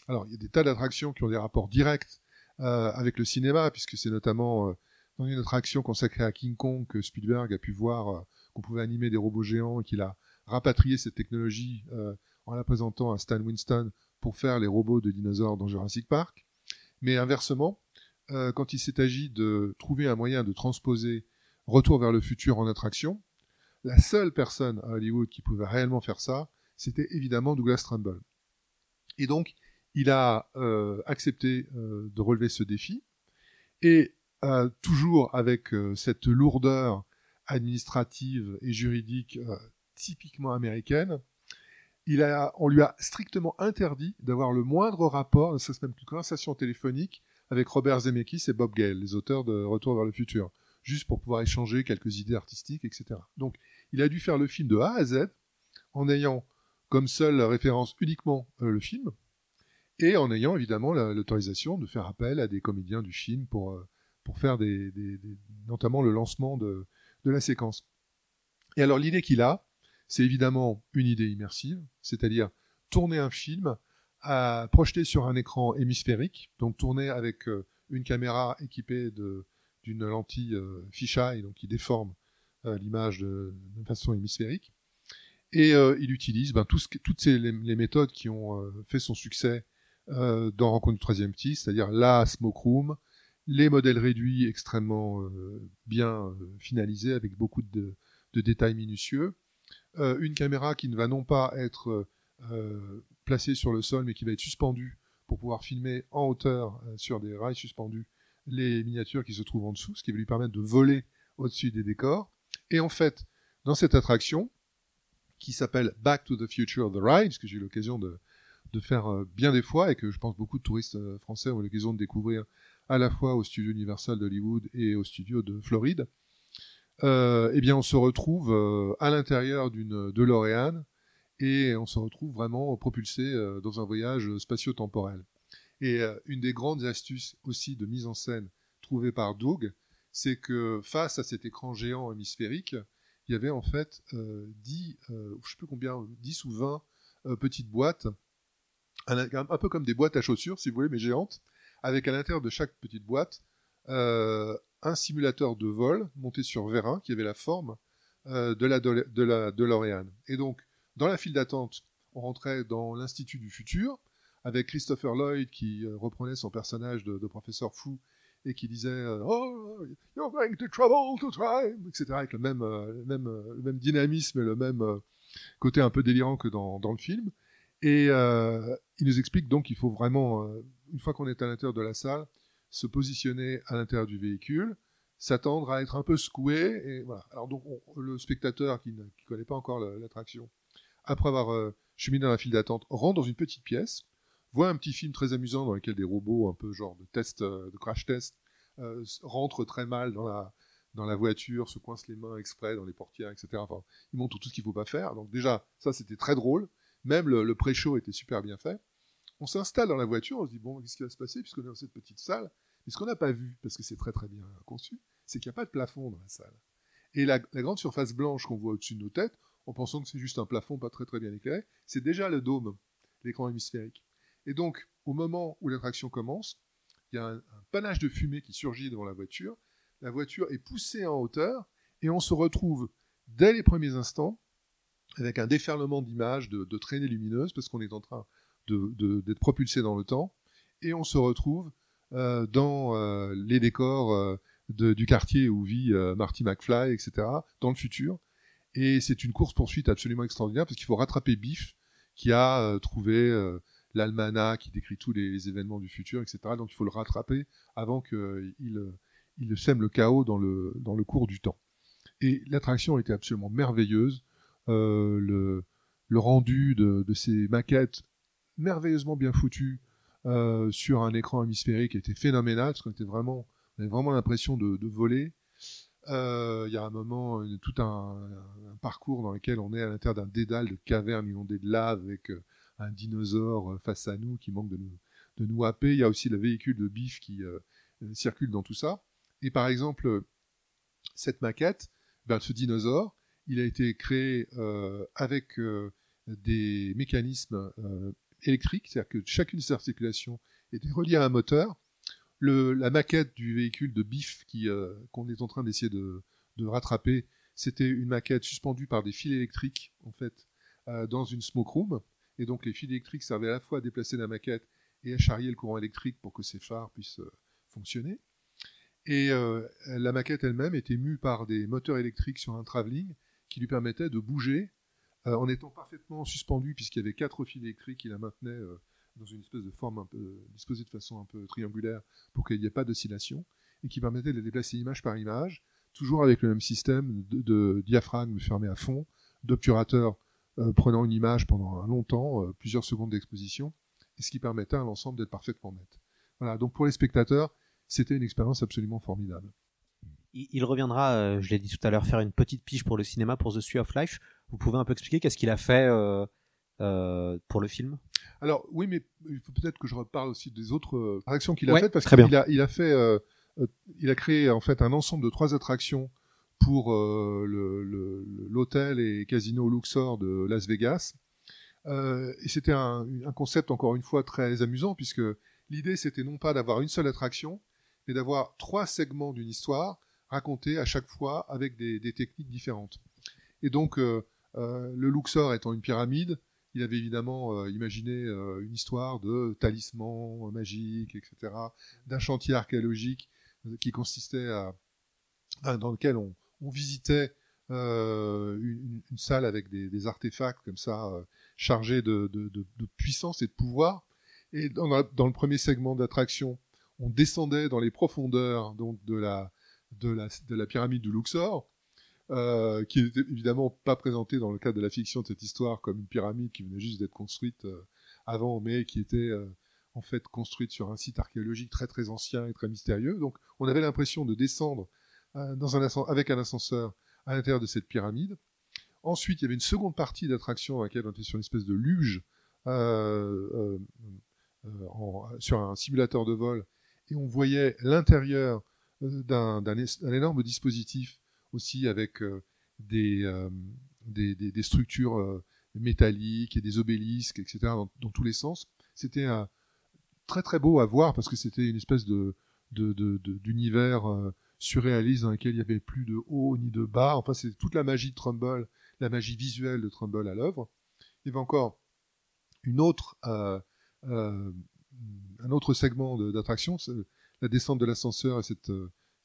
Alors, il y a des tas d'attractions qui ont des rapports directs euh, avec le cinéma, puisque c'est notamment dans une attraction consacrée à King Kong que Spielberg a pu voir qu'on pouvait animer des robots géants et qu'il a rapatrié cette technologie euh, en la présentant à Stan Winston pour faire les robots de dinosaures dans Jurassic Park. Mais inversement, euh, quand il s'est agi de trouver un moyen de transposer Retour vers le futur en attraction, la seule personne à Hollywood qui pouvait réellement faire ça, c'était évidemment Douglas Trumbull. Et donc, il a euh, accepté de relever ce défi, et toujours avec cette lourdeur administrative et juridique euh, typiquement américaine, il a, on lui a strictement interdit d'avoir le moindre rapport, ne serait-ce même qu'une conversation téléphonique avec Robert Zemeckis et Bob Gale, les auteurs de Retour vers le futur, juste pour pouvoir échanger quelques idées artistiques, etc. Donc, il a dû faire le film de A à Z, en ayant comme seule référence uniquement euh, le film, et en ayant évidemment la- l'autorisation de faire appel à des comédiens du film pour, euh, pour faire notamment le lancement de, de la séquence. Et alors l'idée qu'il a, c'est évidemment une idée immersive, c'est-à-dire tourner un film à projeter sur un écran hémisphérique, donc tourner avec euh, une caméra équipée d'une lentille euh, fisheye, donc qui déforme euh, l'image de, façon hémisphérique. Et il utilise ben, toutes les, méthodes qui ont fait son succès dans Rencontre du troisième petit, c'est-à-dire la smoke room, les modèles réduits extrêmement euh, bien euh, finalisés avec beaucoup de, détails minutieux, euh, une caméra qui ne va non pas être placée sur le sol, mais qui va être suspendue pour pouvoir filmer en hauteur sur des rails suspendus les miniatures qui se trouvent en dessous, ce qui va lui permettre de voler au-dessus des décors. Et en fait, dans cette attraction, qui s'appelle Back to the Future of the Ride, ce que j'ai eu l'occasion de, de faire bien des fois et que je pense beaucoup de touristes français ont eu l'occasion de découvrir à la fois au studio Universal d'Hollywood et au studio de Floride, euh, eh bien on se retrouve euh, à l'intérieur d'une DeLorean et on se retrouve vraiment propulsé euh, dans un voyage spatio-temporel. Et une des grandes astuces aussi de mise en scène trouvée par Doug, c'est que face à cet écran géant hémisphérique, il y avait en fait euh, 10, euh, je sais plus combien, 10 ou 20 euh, petites boîtes, un peu comme des boîtes à chaussures, si vous voulez, mais géantes, avec à l'intérieur de chaque petite boîte euh, un simulateur de vol monté sur vérin qui avait la forme euh, de la de, de. Et donc, dans la file d'attente, on rentrait dans l'Institut du futur avec Christopher Lloyd qui euh, reprenait son personnage de, professeur fou et qui disait Oh, you're going to travel to time, etc. avec le même, le même, le même dynamisme et le même côté un peu délirant que dans, dans le film. Et il nous explique donc qu'il faut vraiment, une fois qu'on est à l'intérieur de la salle, se positionner à l'intérieur du véhicule, s'attendre à être un peu secoué. Voilà. Alors donc on- le spectateur qui ne connaît pas encore la- l'attraction, après avoir euh, cheminé dans la file d'attente, rentre dans une petite pièce voit un petit film très amusant dans lequel des robots, un peu genre de test, euh, de crash test, euh, rentrent très mal dans la, dans la voiture, se coincent les mains exprès dans les portières, etc. Ils montrent tout ce qu'il faut pas faire. Donc déjà, ça c'était très drôle. Même le pré-show était super bien fait. On s'installe dans la voiture, on se dit bon, qu'est-ce qui va se passer puisqu'on est dans cette petite salle Mais ce qu'on n'a pas vu, parce que c'est très très bien conçu, c'est qu'il n'y a pas de plafond dans la salle. Et la, grande surface blanche qu'on voit au-dessus de nos têtes, en pensant que c'est juste un plafond pas très très bien éclairé, c'est déjà le dôme, l'écran hémisphérique. Et donc, au moment où l'attraction commence, il y a un, panache de fumée qui surgit devant la voiture. La voiture est poussée en hauteur et on se retrouve dès les premiers instants avec un déferlement d'images, de, de traînées lumineuses, parce qu'on est en train d'être propulsé dans le temps. Et on se retrouve euh, dans euh, les décors euh, du quartier où vit Marty McFly, etc., dans le futur. Et c'est une course-poursuite absolument extraordinaire, parce qu'il faut rattraper Biff, qui a trouvé l'almanach qui décrit tous les, événements du futur, etc. Donc il faut le rattraper avant qu'il il sème le chaos dans le, dans le cours du temps. Et l'attraction était absolument merveilleuse. Le, le rendu de, de ces maquettes merveilleusement bien foutues euh, sur un écran hémisphérique était phénoménal, parce qu'on était vraiment, on avait vraiment l'impression de, voler. Euh, Il y a un moment, tout un, parcours dans lequel on est à l'intérieur d'un dédale de cavernes inondées de lave avec euh, un dinosaure face à nous qui manque de nous, de nous happer. Il y a aussi le véhicule de Biff qui circule dans tout ça. Et par exemple, cette maquette, ben, ce dinosaure, il a été créé avec des mécanismes électriques, c'est-à-dire que chacune de ces articulations était reliée à un moteur. La maquette du véhicule de qui, euh, qu'on est en train d'essayer de, rattraper, c'était une maquette suspendue par des fils électriques, en fait, euh, dans une smoke room. Et donc les fils électriques servaient à la fois à déplacer la maquette et à charrier le courant électrique pour que ces phares puissent euh, fonctionner. Et la maquette elle-même était mue par des moteurs électriques sur un travelling qui lui permettait de bouger en étant parfaitement suspendu puisqu'il y avait quatre fils électriques qui la maintenaient euh, dans une espèce de forme un peu disposée de façon un peu triangulaire pour qu'il n'y ait pas d'oscillation et qui permettait de déplacer image par image, toujours avec le même système de, diaphragme fermé à fond, d'obturateur euh, prenant une image pendant un long temps, euh, plusieurs secondes d'exposition, et ce qui permettait à l'ensemble d'être parfaitement net. Voilà, donc pour les spectateurs, c'était une expérience absolument formidable. Il, reviendra, euh, je l'ai dit tout à l'heure, faire une petite pige pour le cinéma, pour The Street of Life. Vous pouvez un peu expliquer qu'est-ce qu'il a fait euh, euh, pour le film? Alors oui, mais il faut peut-être que je reparle aussi des autres euh, attractions qu'il a Ouais, faites parce très qu'il bien. a, il a fait, euh, euh, il a créé en fait un ensemble de trois attractions pour euh, le- le- l'hôtel et casino Luxor de Las Vegas. Euh, et c'était un, un concept encore une fois très amusant puisque l'idée c'était non pas d'avoir une seule attraction, mais d'avoir trois segments d'une histoire racontés à chaque fois avec des, des techniques différentes. Et donc euh, euh, le Luxor étant une pyramide, il avait évidemment euh, imaginé euh, une histoire de talisman magique, etc., d'un chantier archéologique euh, qui consistait à, dans lequel on, visitait euh, une, salle avec des, artefacts comme ça euh, chargés de, puissance et de pouvoir. Et dans le premier segment d'attraction, on descendait dans les profondeurs donc de la de la, de la pyramide du Luxor, euh, qui n'était évidemment pas présenté dans le cadre de la fiction de cette histoire comme une pyramide qui venait juste d'être construite euh, avant, mais qui était euh, en fait construite sur un site archéologique très très ancien et très mystérieux. Donc on avait l'impression de descendre avec un ascenseur à l'intérieur de cette pyramide. Ensuite, il y avait une seconde partie d'attraction dans laquelle on était sur une espèce de luge sur un simulateur de vol et on voyait l'intérieur d'un énorme dispositif aussi avec euh, des, euh, des, structures euh, métalliques et des obélisques, etc., dans, tous les sens. C'était très très beau à voir parce que c'était une espèce d'univers surréaliste dans lequel il n'y avait plus de haut ni de bas. Enfin, c'était toute la magie de Trumbull, la magie visuelle de Trumbull à l'œuvre. Il y avait encore une autre, un autre segment d'attraction, c'est la descente de l'ascenseur et cette,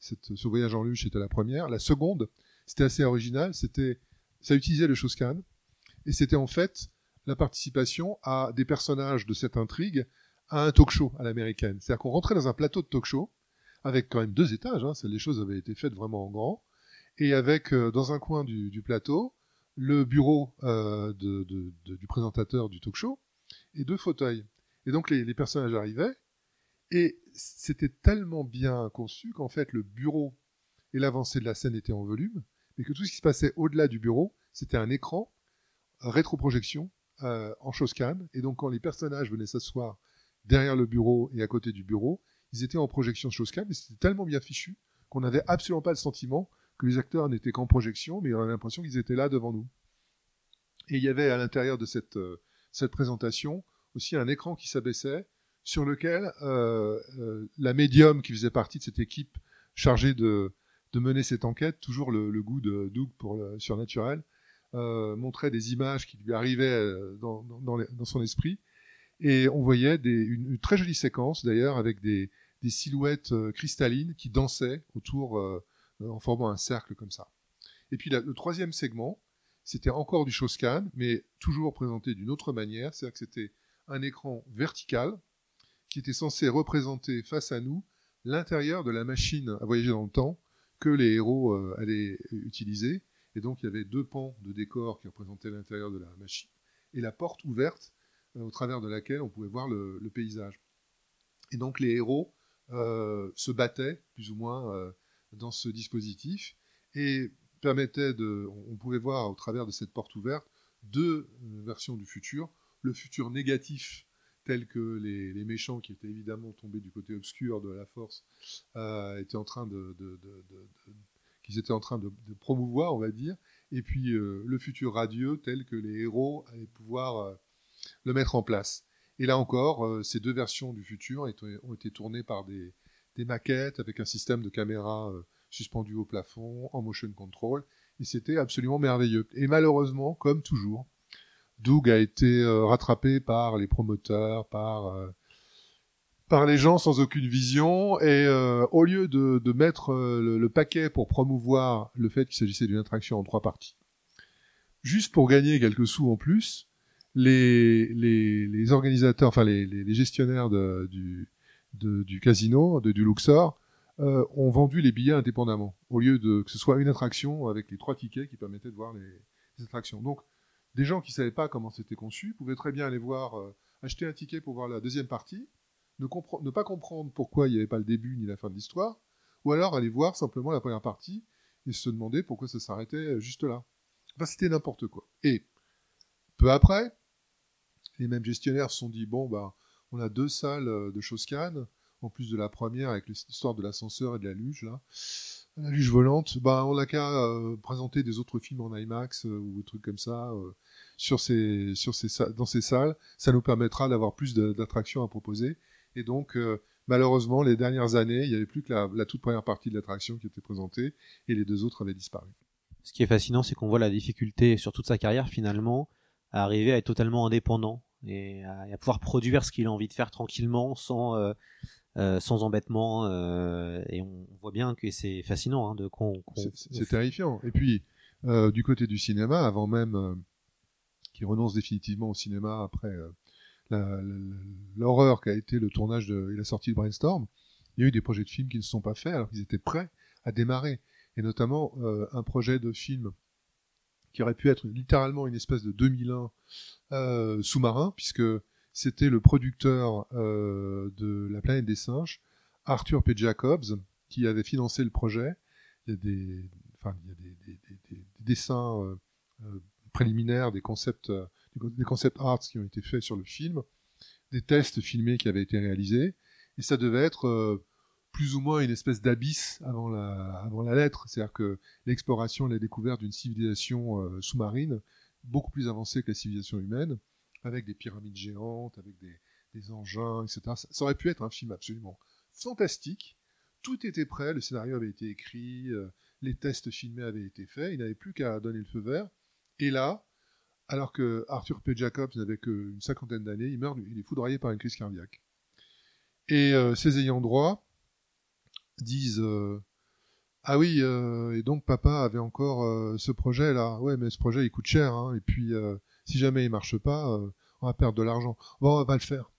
ce voyage en luge était la première. La seconde, c'était assez original, c'était, ça utilisait le Shoskan, et c'était en fait la participation à des personnages de cette intrigue à un talk show à l'américaine. C'est-à-dire qu'on rentrait dans un plateau de talk show, avec quand même deux étages, hein, les choses avaient été faites vraiment en grand, et avec, euh, dans un coin du, plateau, le bureau euh, du présentateur du talk show, et deux fauteuils. Et donc les, les personnages arrivaient, et c'était tellement bien conçu qu'en fait le bureau et l'avancée de la scène étaient en volume, mais que tout ce qui se passait au-delà du bureau, c'était un écran, rétroprojection, euh, en Shoscan. Et donc quand les personnages venaient s'asseoir derrière le bureau et à côté du bureau, ils étaient en projection Shoscan, mais c'était tellement bien fichu qu'on n'avait absolument pas le sentiment que les acteurs n'étaient qu'en projection, mais on avait l'impression qu'ils étaient là devant nous. Et il y avait à l'intérieur de cette, euh, cette présentation aussi un écran qui s'abaissait sur lequel euh, euh, la médium qui faisait partie de cette équipe chargée de, de mener cette enquête, toujours le, le goût de Doug pour le surnaturel, euh, montrait des images qui lui arrivaient dans, dans, dans, son esprit. Et on voyait des, une, très jolie séquence d'ailleurs avec des, des silhouettes cristallines qui dansaient autour en formant un cercle comme ça. Et puis le troisième segment, c'était encore du Shoscan, mais toujours présenté d'une autre manière, c'est-à-dire que c'était un écran vertical qui était censé représenter face à nous l'intérieur de la machine à voyager dans le temps que les héros euh, allaient utiliser. Et donc il y avait deux pans de décor qui représentaient l'intérieur de la machine et la porte ouverte euh, au travers de laquelle on pouvait voir le, paysage. Et donc les héros euh, se battaient plus ou moins dans ce dispositif et permettaient de, on pouvait voir au travers de cette porte ouverte deux versions du futur, le futur négatif tel que les, méchants qui étaient évidemment tombés du côté obscur de la force euh, étaient en train de, qu'ils étaient en train de, promouvoir, on va dire, et puis euh, le futur radieux tel que les héros allaient pouvoir euh, le mettre en place. Et là encore, ces deux versions du futur ont été tournées par des, des maquettes avec un système de caméra suspendu au plafond, en motion control, et c'était absolument merveilleux. Et malheureusement, comme toujours, Doug a été euh, rattrapé par les promoteurs, par euh, par les gens sans aucune vision, et euh, au lieu de, de mettre le, paquet pour promouvoir le fait qu'il s'agissait d'une attraction en trois parties, juste pour gagner quelques sous en plus, les, les, les organisateurs, enfin les, les, gestionnaires du, du casino, du Luxor, ont vendu les billets indépendamment, au lieu de que ce soit une attraction avec les trois tickets qui permettaient de voir les, les attractions. Donc, des gens qui savaient pas comment c'était conçu pouvaient très bien aller voir, euh, acheter un ticket pour voir la deuxième partie, ne, ne pas comprendre pourquoi il n'y avait pas le début ni la fin de l'histoire, ou alors aller voir simplement la première partie et se demander pourquoi ça s'arrêtait juste là. Enfin, c'était n'importe quoi. Et peu après, les mêmes gestionnaires se sont dit bon bah on a deux salles euh, de Shoscan, en plus de la première avec l'histoire de l'ascenseur et de la luge là, la luge volante, bah on n'a qu'à euh, présenter des autres films en IMAX euh, ou des trucs comme ça euh, sur ces sur ces dans ces salles, ça nous permettra d'avoir plus d'attractions à proposer. Et donc euh, malheureusement les dernières années, il n'y avait plus que la, la toute première partie de l'attraction qui était présentée et les deux autres avaient disparu. Ce qui est fascinant, c'est qu'on voit la difficulté sur toute sa carrière finalement à arriver à être totalement indépendant et à, à pouvoir produire ce qu'il a envie de faire tranquillement sans euh, sans embêtement euh, et on voit bien que c'est fascinant hein, de qu'on C'est- terrifiant. Et puis, euh, du côté du cinéma, avant même euh, qu'il renonce définitivement au cinéma après euh, l'horreur qu'a été le tournage de, et la sortie de Brainstorm, il y a eu des projets de films qui ne se sont pas faits alors qu'ils étaient prêts à démarrer. Et notamment euh, un projet de film qui aurait pu être littéralement une espèce de 2001 euh, sous-marin, puisque c'était le producteur euh, de La planète des singes, Arthur P. Jacobs, qui avait financé le projet. Il y a des, enfin, il y a des, des- des- des- des dessins euh, euh, préliminaires, des concepts, des concept arts qui ont été faits sur le film, des tests filmés qui avaient été réalisés, et ça devait être plus ou moins une espèce d'abysse avant la, avant la lettre. C'est-à-dire que l'exploration la découverte d'une civilisation sous-marine beaucoup plus avancée que la civilisation humaine, avec des pyramides géantes, avec des, engins, etc. Ça, aurait pu être un film absolument fantastique. Tout était prêt, le scénario avait été écrit, euh, les tests filmés avaient été faits, il n'avait plus qu'à donner le feu vert. Et là, alors que Arthur P. Jacobs n'avait qu'une cinquantaine d'années, il meurt, il est foudroyé par une crise cardiaque. Et euh, ses ayants droit disent euh, ah oui euh, et donc papa avait encore ce projet là ouais mais ce projet il coûte cher hein, et puis si jamais il marche pas euh, on va perdre de l'argent. Bon on va le faire.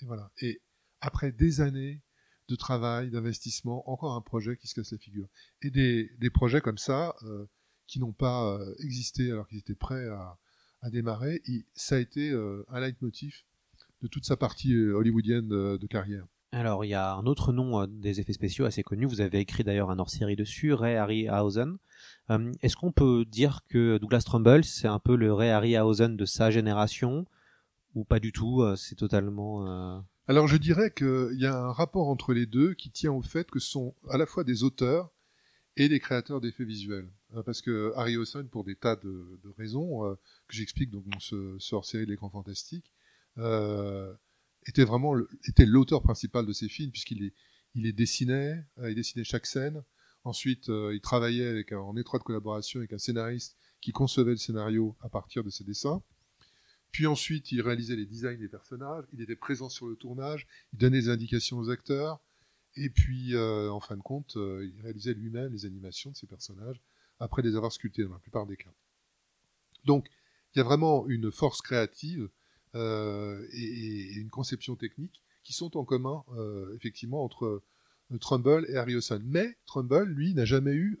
Et voilà. Et après des années de travail d'investissement encore un projet qui se casse la figure. Et des, projets comme ça euh, qui n'ont pas euh, existé alors qu'ils étaient prêts à, démarrer ça a été un leitmotiv de toute sa partie hollywoodienne de carrière. Alors, il y a un autre nom euh, des effets spéciaux assez connu. Vous avez écrit d'ailleurs un hors-série dessus, Ray Harryhausen. Euh, Est-ce qu'on peut dire que Douglas Trumbull, c'est un peu le Ray Harryhausen de sa génération ou pas du tout euh, C'est totalement. Alors je dirais qu'il y a un rapport entre les deux qui tient au fait que ce sont à la fois des auteurs et des créateurs d'effets visuels. Parce que Harryhausen, pour des tas de, raisons que j'explique dans ce, hors-série de l'écran fantastique, était vraiment était l'auteur principal de ces films puisqu'il les, il dessinait, euh, il dessinait chaque scène. Ensuite, euh, il travaillait avec en étroite collaboration avec un scénariste qui concevait le scénario à partir de ses dessins. Puis ensuite, il réalisait les designs des personnages, il était présent sur le tournage, il donnait des indications aux acteurs, et puis, euh, en fin de compte, il réalisait lui-même les animations de ces personnages, après les avoir sculptés dans la plupart des cas. Donc, il y a vraiment une force créative euh, et, une conception technique qui sont en commun, euh, effectivement, entre euh, Trumbull et Harryhausen. Mais Trumbull, lui, n'a jamais eu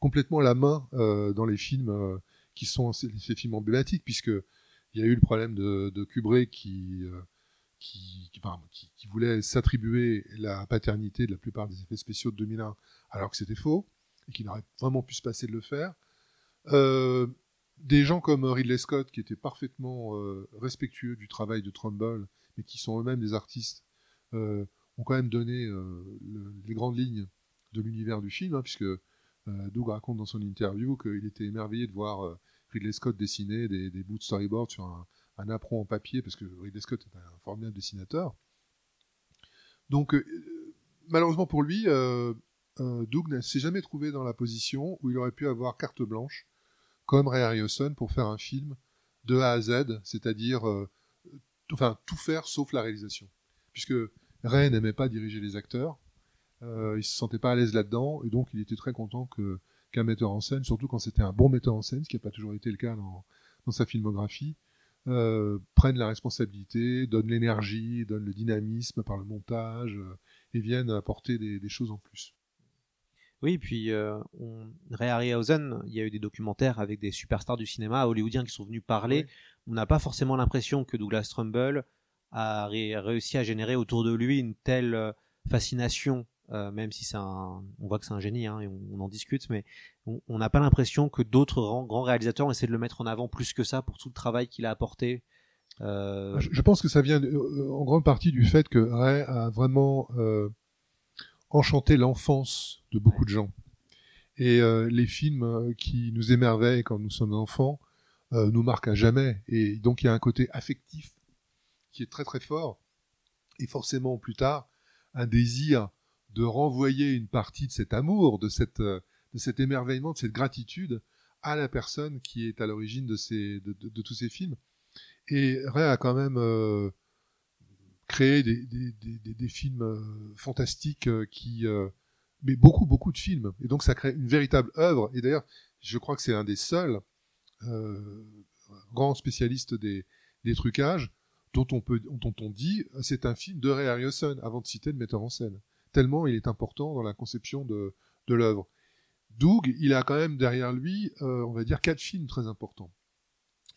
complètement la main dans les films qui sont ces, films emblématiques, puisque il y a eu le problème de, de Kubrick qui, voulait s'attribuer la paternité de la plupart des effets spéciaux de 2001, alors que c'était faux, et qui n'aurait vraiment pu se passer de le faire. Des gens comme Ridley Scott, qui étaient parfaitement euh, respectueux du travail de Trumbull, mais qui sont eux-mêmes des artistes, euh, ont quand même donné euh, le- les grandes lignes de l'univers du film, hein, puisque Doug raconte dans son interview qu'il était émerveillé de voir Ridley Scott dessiner des, bouts de storyboard sur un, un apron en papier, parce que Ridley Scott est un formidable dessinateur. Donc, malheureusement pour lui, Doug ne s'est jamais trouvé dans la position où il aurait pu avoir carte blanche, comme Ray Harryhausen, pour faire un film de A à Z, c'est-à-dire euh, enfin, tout faire sauf la réalisation. Puisque Ray n'aimait pas diriger les acteurs, euh, il se sentait pas à l'aise là-dedans, et donc il était très content qu'un metteur en scène, surtout quand c'était un bon metteur en scène, ce qui n'a pas toujours été le cas dans, sa filmographie, euh, prenne la responsabilité, donne l'énergie, donne le dynamisme par le montage, et vienne apporter des choses en plus. Oui, puis euh, on... Ray Harryhausen, il y a eu des documentaires avec des superstars du cinéma hollywoodien qui sont venus parler. On n'a pas forcément l'impression que Douglas Trumbull a ré- réussi à générer autour de lui une telle euh, fascination, euh, même si c'est un, on voit que c'est un génie, hein, et on, on en discute, mais on n'a pas l'impression que d'autres grands, réalisateurs ont essayé de le mettre en avant plus que ça pour tout le travail qu'il a apporté. Euh, Je, je pense que ça vient euh, en grande partie du fait que Ray a vraiment euh, enchanté l'enfance de beaucoup de gens. Et euh, les films euh, qui nous émerveillent quand nous sommes enfants euh, nous marquent à jamais. Et donc il y a un côté affectif qui est très très fort. Et forcément plus tard, un désir de renvoyer une partie de cet amour, de, cette, de cet émerveillement, de cette gratitude à la personne qui est à l'origine de, de, de- de tous ces films. Et Ray a quand même euh, créé des, des, des, des- films euh, fantastiques euh, qui... euh, mais beaucoup, beaucoup de films. Et donc ça crée une véritable œuvre. Et d'ailleurs, je crois que c'est un des seuls grands spécialistes des, trucages dont on, peut, dont on dit c'est un film de Ray Harryhausen avant de citer le metteur en scène. Tellement il est important dans la conception de, de l'œuvre. Doug, il a quand même derrière lui, euh, on va dire, quatre films très importants.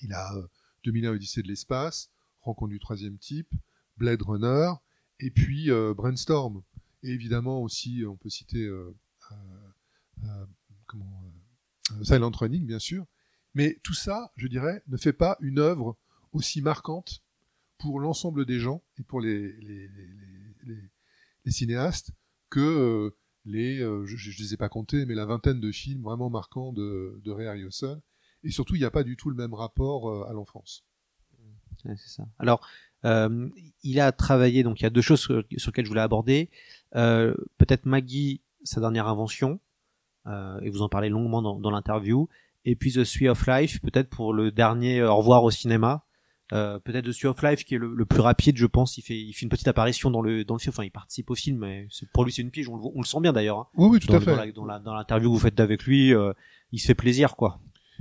Il a euh, 2001 Odyssée de l'espace, Rencontre du troisième type, Blade Runner, et puis euh, Brainstorm. Et évidemment aussi, on peut citer euh, euh, Silent Running, bien sûr. Mais tout ça, je dirais, ne fait pas une œuvre aussi marquante pour l'ensemble des gens et pour les, cinéastes que les, je ne les ai pas comptés, mais la vingtaine de films vraiment marquants de, de Ray Harryhausen. Et surtout, il n'y a pas du tout le même rapport à l'enfance. Ouais, c'est ça. Alors, il a travaillé, donc il y a deux choses sur, sur lesquelles je voulais aborder. Euh, Peut-être Maggie, sa dernière invention, euh, et vous en parlez longuement dans, dans l'interview. Et puis The Sweet of Life, peut-être pour le dernier euh, au revoir au cinéma. Euh, peut-être The Sweet of Life qui est le, le plus rapide, je pense. Il fait, il fait une petite apparition dans le dans le film. Enfin, il participe au film, mais pour lui c'est une pige. On le, on le sent bien d'ailleurs. hein. Oui, oui, tout Dans à fait. Dans la- dans la- dans l'interview que vous faites avec lui, euh, il se fait plaisir, quoi.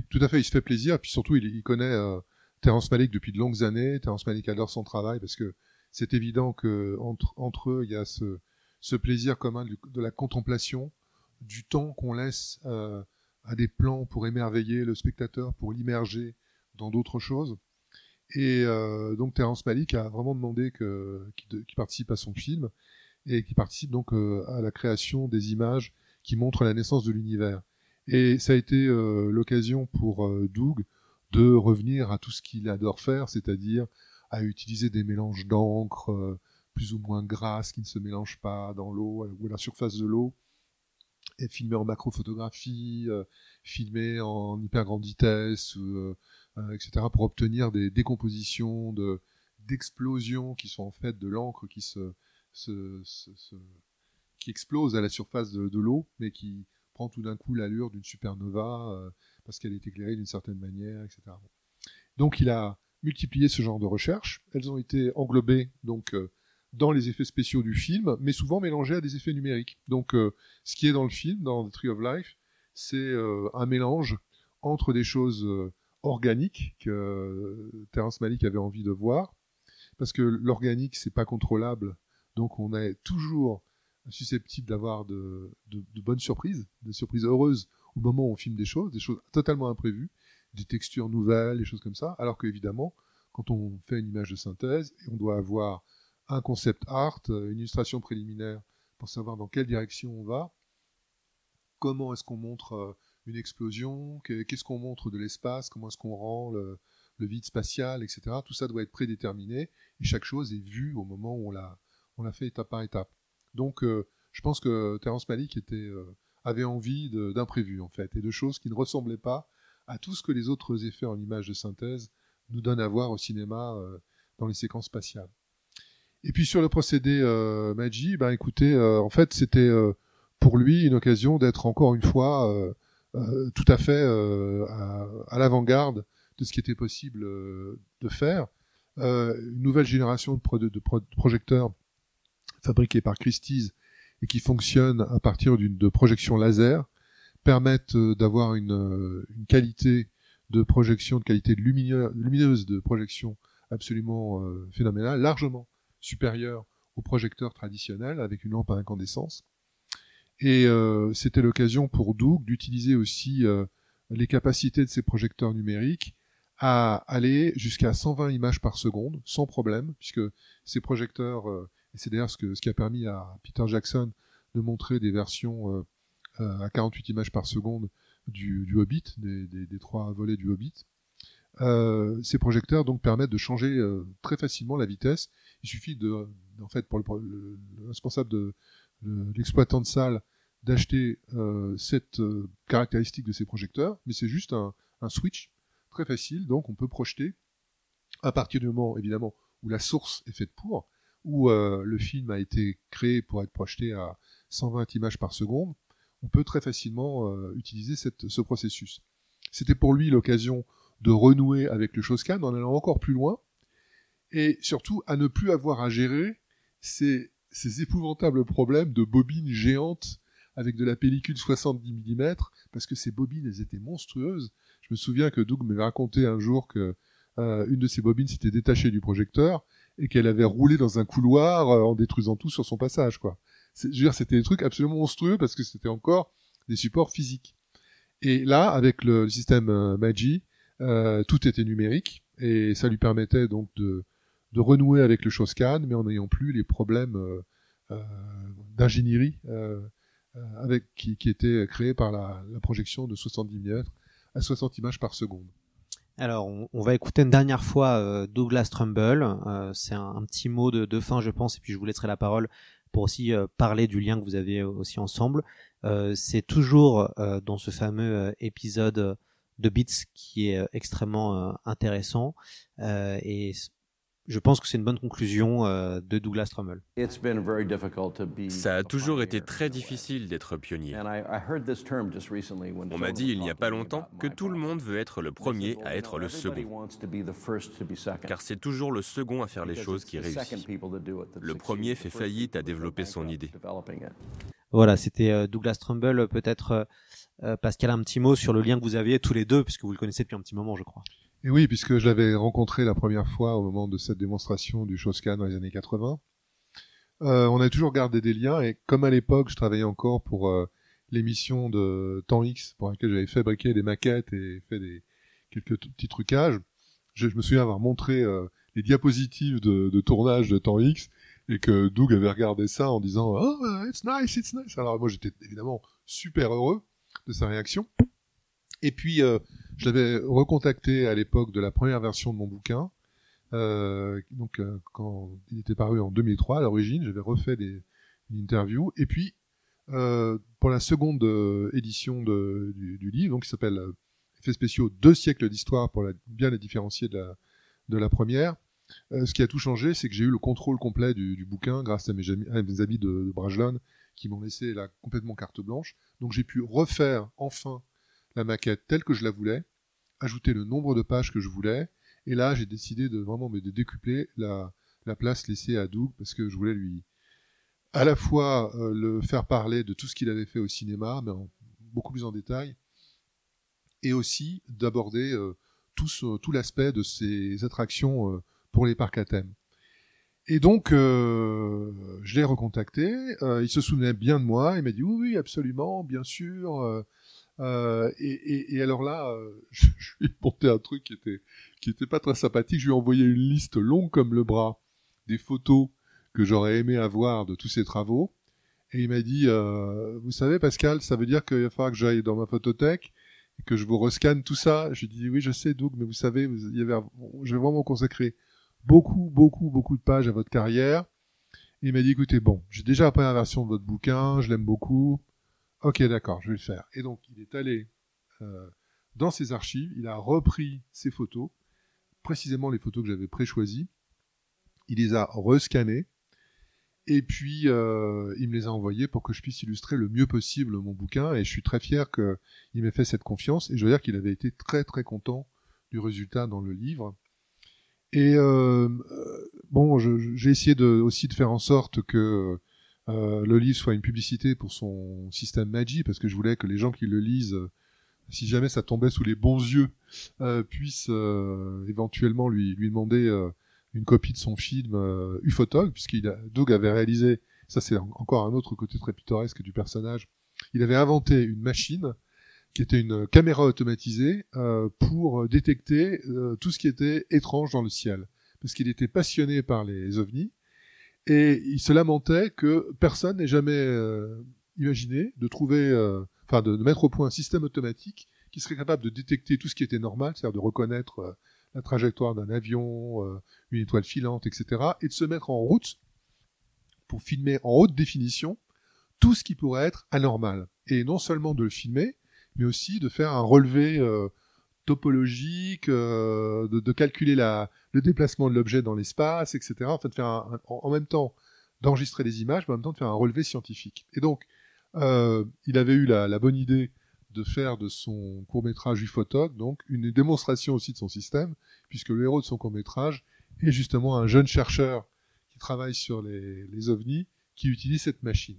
Tout à fait, il se fait plaisir, et puis surtout, il, il connaît euh, Terrence Malick depuis de longues années. Terrence Malick adore son travail parce que c'est évident que entre, entre eux, il y a ce, ce plaisir commun de la contemplation, du temps qu'on laisse euh, à des plans pour émerveiller le spectateur, pour l'immerger dans d'autres choses. Et euh, donc Terrence Malick a vraiment demandé qu'il participe à son film et qui participe donc euh, à la création des images qui montrent la naissance de l'univers. Et ça a été euh, l'occasion pour euh, Doug de revenir à tout ce qu'il adore faire, c'est-à-dire à utiliser des mélanges d'encre euh, plus ou moins grasses qui ne se mélangent pas dans l'eau ou à la surface de l'eau, et filmer en macrophotographie, euh, filmer en hyper grande vitesse, euh, euh, etc., pour obtenir des décompositions, de d'explosions qui sont en fait de l'encre qui se, se, se, qui explose à la surface de, de l'eau, mais qui prend tout d'un coup l'allure d'une supernova euh, parce qu'elle est éclairée d'une certaine manière, etc. Donc il a multiplié ce genre de recherches. Elles ont été englobées donc euh, dans les effets spéciaux du film, mais souvent mélangées à des effets numériques. Donc euh, ce qui est dans le film, dans The Tree of Life, c'est euh, un mélange entre des choses organiques que Terrence Malick avait envie de voir, parce que l'organique c'est pas contrôlable, donc on est toujours susceptible d'avoir de, de, de bonnes surprises, des surprises heureuses au moment où on filme des choses, des choses totalement imprévues, des textures nouvelles, des choses comme ça, alors qu'évidemment, quand on fait une image de synthèse, on doit avoir un concept art, euh, une illustration préliminaire pour savoir dans quelle direction on va, comment est-ce qu'on montre euh, une explosion, que- qu'est-ce qu'on montre de l'espace, comment est-ce qu'on rend le, vide spatial, etc. Tout ça doit être prédéterminé et chaque chose est vue au moment où on l'a fait étape par étape. Donc euh, je pense que Terrence Malick était, avait envie d'imprévus en fait et de choses qui ne ressemblaient pas à tout ce que les autres effets en images de synthèse nous donnent à voir au cinéma euh, dans les séquences spatiales. Et puis sur le procédé euh, Maggi, ben écoutez, euh, en fait c'était euh, pour lui une occasion d'être encore une fois tout à fait à, l'avant-garde de ce qui était possible de faire. Une nouvelle génération de projecteurs fabriqués par Christie's et qui fonctionnent à partir d'une de projection laser permettent euh, d'avoir une, euh, une qualité de projection, de qualité lumineuse de projection absolument euh, phénoménale, largement supérieure aux projecteurs traditionnels avec une lampe à incandescence. Et c'était l'occasion pour Doug d'utiliser aussi les capacités de ces projecteurs numériques à aller jusqu'à 120 images par seconde sans problème, puisque ces projecteurs, et c'est d'ailleurs ce, qui a permis à Peter Jackson de montrer des versions euh, euh, à 48 images par seconde du, Hobbit, des, trois volets du Hobbit. Euh, ces projecteurs donc permettent de changer très facilement la vitesse. Il suffit de, en fait, pour le, le- le responsable de le- l'exploitant de salle d'acheter cette caractéristique de ces projecteurs, mais c'est juste un, un switch très facile, donc on peut projeter à partir du moment évidemment où la source est faite pour, où euh, le film a été créé pour être projeté à 120 images par seconde, on peut très facilement euh, utiliser ce processus. C'était pour lui l'occasion de renouer avec le Shoscan en allant encore plus loin, et surtout à ne plus avoir à gérer ces, épouvantables problèmes de bobines géantes avec de la pellicule 70 mm, parce que ces bobines, étaient monstrueuses. Je me souviens que Doug m'avait raconté un jour que euh, une de ces bobines s'était détachée du projecteur et qu'elle avait roulé dans un couloir euh, en détruisant tout sur son passage, quoi. Je veux dire, c'était des trucs absolument monstrueux parce que c'était encore des supports physiques. Et là, avec le, système euh, Magi, euh, tout était numérique et ça lui permettait donc de, de renouer avec le Shoscan, mais en n'ayant plus les problèmes d'ingénierie avec qui, qui étaient créés par la, la projection de 70 mm à 60 images par seconde. Alors, on, va écouter une dernière fois euh, Douglas Trumbull. Euh, c'est un, petit mot de, de fin, je pense, et puis je vous laisserai la parole pour aussi euh, parler du lien que vous avez aussi ensemble. C'est toujours dans ce fameux épisode de Beats qui est extrêmement intéressant et je pense que c'est une bonne conclusion euh, de Douglas Trumbull. Ça a toujours été très difficile d'être pionnier. On m'a dit il n'y a pas longtemps que tout le monde veut être le premier à être le second. Car c'est toujours le second à faire les choses qui réussit. Le premier fait faillite à développer son idée. Voilà, c'était euh, Douglas Trumbull. Peut-être euh, Pascal un petit mot sur le lien que vous aviez tous les deux, puisque vous le connaissez depuis un petit moment, je crois. Et oui, puisque je l'avais rencontré la première fois au moment de cette démonstration du Shoscan dans les années 80. Euh, on a toujours gardé des liens et comme à l'époque je travaillais encore pour euh, l'émission de Temps X pour laquelle j'avais fabriqué des maquettes et fait des quelques petits trucages, je, je me souviens avoir montré euh, les diapositives de, de tournage de temps X et que Doug avait regardé ça en disant oh it's nice it's nice alors moi j'étais évidemment super heureux de sa réaction et puis euh, je l'avais recontacté à l'époque de la première version de mon bouquin euh, donc euh, quand il était paru en 2003 à l'origine j'avais refait des, une interview et puis euh, pour la seconde euh, édition du, livre donc qui s'appelle euh, Effets spéciaux deux siècles d'histoire pour bien les différencier de la, première ce qui a tout changé, c'est que j'ai eu le contrôle complet du, bouquin grâce à mes, amis, à mes amis de, de Brajlon qui m'ont laissé là complètement carte blanche. Donc j'ai pu refaire enfin la maquette telle que je la voulais, ajouter le nombre de pages que je voulais, et là j'ai décidé de vraiment de décupler la, la place laissée à Doug parce que je voulais lui à la fois euh, le faire parler de tout ce qu'il avait fait au cinéma, mais en, beaucoup plus en détail, et aussi d'aborder euh, tout, l'aspect de ces attractions euh, pour les parcs à thème. Et donc, je l'ai recontacté. Il se souvenait bien de moi. Il m'a dit oui, oui, absolument, bien sûr. Euh, et, et, et, alors là, euh, je, lui ai monté un truc qui était qui était pas très sympathique. Je lui ai envoyé une liste longue comme le bras des photos que j'aurais aimé avoir de tous ses travaux. Et il m'a dit, euh, vous savez, Pascal, ça veut dire qu'il va falloir que j'aille dans ma photothèque et que je vous rescanne tout ça. Je lui ai dit, oui, je sais, Doug, mais vous savez, vous, y avait, je vais vraiment consacrer beaucoup, beaucoup, beaucoup de pages à votre carrière. il m'a dit, écoutez, bon, j'ai déjà la première version de votre bouquin, je l'aime beaucoup. Ok, d'accord, je vais le faire. Et donc, il est allé euh, dans ses archives, il a repris ses photos, précisément les photos que j'avais pré-choisies. Il les a rescannées. Et puis, euh, il me les a envoyées pour que je puisse illustrer le mieux possible mon bouquin. Et je suis très fier qu'il m'ait fait cette confiance. Et je veux dire qu'il avait été très, très content du résultat dans le livre. Et euh, bon, j'ai essayé aussi de faire en sorte que euh, le livre soit une publicité pour son système Magi, parce que je voulais que les gens qui le lisent, si jamais ça tombait sous les bons yeux, euh, puissent euh, éventuellement lui, lui demander euh, une copie de son film euh, Ufotog, puisqu'il Doug avait réalisé, ça c'est encore un autre côté très pittoresque du personnage, il avait inventé une machine qui était une caméra automatisée euh, pour détecter euh, tout ce qui était étrange dans le ciel, parce qu'il était passionné par les ovnis et il se lamentait que personne n'ait jamais euh, imaginé de trouver, euh, enfin de, de, mettre au point un système automatique qui serait capable de détecter tout ce qui était normal, c'est-à-dire de reconnaître euh, la trajectoire d'un avion, euh, une étoile filante, etc., et de se mettre en route pour filmer en haute définition tout ce qui pourrait être anormal. Et non seulement de le filmer, mais aussi de faire un relevé euh, topologique, euh, de, de, calculer la, le déplacement de l'objet dans l'espace, etc. Enfin, de faire un, en, même temps d'enregistrer les images, mais en même temps de faire un relevé scientifique. Et donc, euh, il avait eu la, la, bonne idée de faire de son court métrage UFOTOC, donc une démonstration aussi de son système, puisque le héros de son court métrage est justement un jeune chercheur qui travaille sur les, les ovnis, qui utilise cette machine.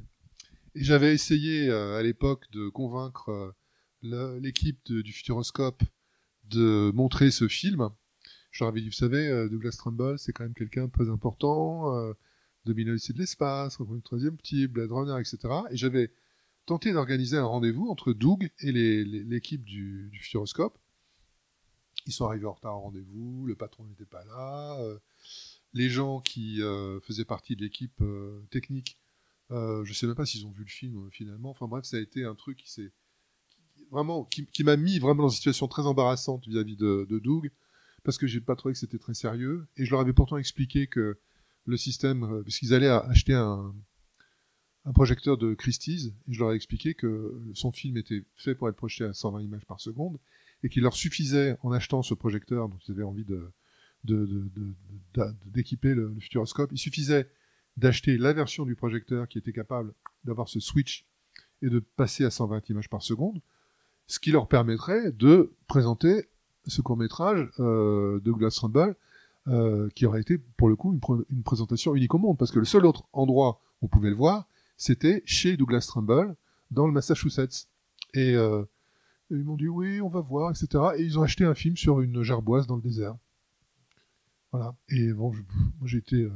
Et j'avais essayé euh, à l'époque de convaincre euh, l'équipe du Futuroscope de montrer ce film. Je leur dit, vous savez, euh, Douglas Trumbull, c'est quand même quelqu'un de très important, euh, de l'espace, le troisième type, Blade Runner, etc. Et j'avais tenté d'organiser un rendez-vous entre Doug et l'équipe du, Futuroscope. Ils sont arrivés en retard au rendez-vous, le patron n'était pas là, euh, les gens qui euh, faisaient partie de l'équipe technique, je sais même pas s'ils ont vu le film finalement. Enfin bref, ça a été un truc qui s'est vraiment qui, m'a mis vraiment dans une situation très embarrassante vis-à-vis de Doug parce que j'ai pas trouvé que c'était très sérieux. Et je leur avais pourtant expliqué que le système euh, puisqu'ils allaient acheter un, projecteur de Christie's et je leur ai expliqué que son film était fait pour être projeté à 120 images par seconde et qu'il leur suffisait en achetant ce projecteur dont ils avaient envie d'équiper le, le futuroscope, il suffisait d'acheter la version du projecteur qui était capable d'avoir ce switch et de passer à 120 images par seconde ce qui leur permettrait de présenter ce court métrage euh, de Glass Rumble, euh, qui aurait été pour le coup une, pr une, présentation unique au monde, parce que le seul autre endroit où on pouvait le voir, c'était chez Douglas Trumbull, dans le Massachusetts. Et euh, ils m'ont dit oui, on va voir, etc. Et ils ont acheté un film sur une gerboise dans le désert. Voilà. Et bon, j'ai été euh,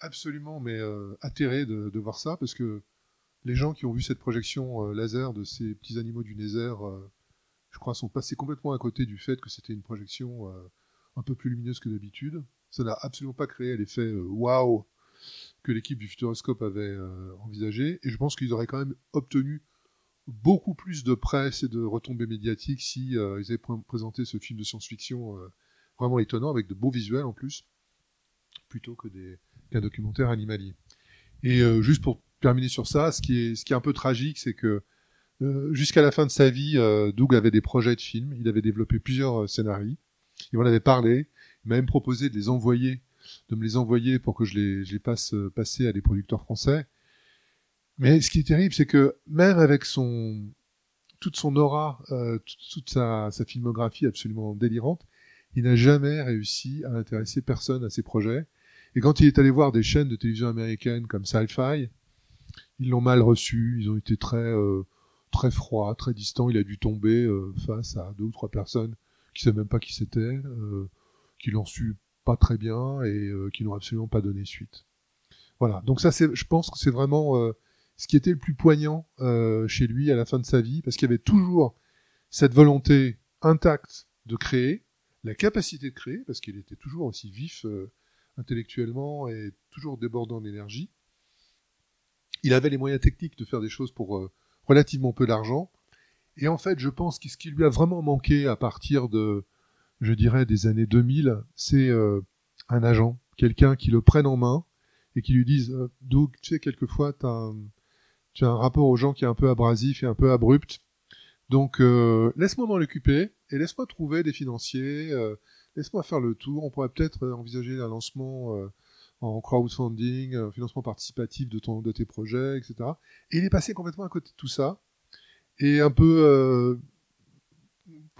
absolument mais atterré de, de, voir ça, parce que les gens qui ont vu cette projection laser de ces petits animaux du désert, je crois, sont passés complètement à côté du fait que c'était une projection euh, un peu plus lumineuse que d'habitude. Ça n'a absolument pas créé l'effet euh, waouh que l'équipe du Futuroscope avait euh, envisagé. Et je pense qu'ils auraient quand même obtenu beaucoup plus de presse et de retombées médiatiques si euh, ils avaient pr- présenté ce film de science-fiction euh, vraiment étonnant avec de beaux visuels en plus, plutôt que des qu'un documentaire animalier. Et euh, juste pour terminer sur ça, ce qui est ce qui est un peu tragique, c'est que jusqu'à la fin de sa vie, euh, Doug avait des projets de films. Il avait développé plusieurs euh, scénarios. Il m'en avait parlé. Il m'a même proposé de les envoyer, de me les envoyer pour que je les, je euh, passer à des producteurs français. Mais ce qui est terrible, c'est que même avec son toute son aura, euh, toute, sa, filmographie absolument délirante, il n'a jamais réussi à intéresser personne à ses projets. Et quand il est allé voir des chaînes de télévision américaines comme Sci-Fi, ils l'ont mal reçu. Ils ont été très euh, très froids, très distants. Il a dû tomber euh, face à deux ou trois personnes qui ne savaient même pas qui c'était, euh, qui l'ont su pas très bien et euh, qui n'ont absolument pas donné suite. Voilà. Donc ça, je pense que c'est vraiment ce qui était le plus poignant chez lui à la fin de sa vie, parce qu'il y avait toujours cette volonté intacte de créer, la capacité de créer, parce qu'il était toujours aussi vif intellectuellement et toujours débordant d'énergie. Il avait les moyens techniques de faire des choses pour relativement peu d'argent. Et en fait, je pense que ce qui lui a vraiment manqué à partir de, je dirais, des années 2000, c'est euh, un agent, quelqu'un qui le prenne en main et qui lui dise, euh, Doug, tu sais, quelquefois, tu as un rapport aux gens qui est un peu abrasif et un peu abrupt. Donc, euh, laisse-moi m'en occuper et laisse-moi trouver des financiers, laisse-moi faire le tour. On pourrait peut-être envisager un lancement en crowdfunding, un financement participatif de, de tes projets, etc. Et il est passé complètement à côté de tout ça. Et un peu, euh,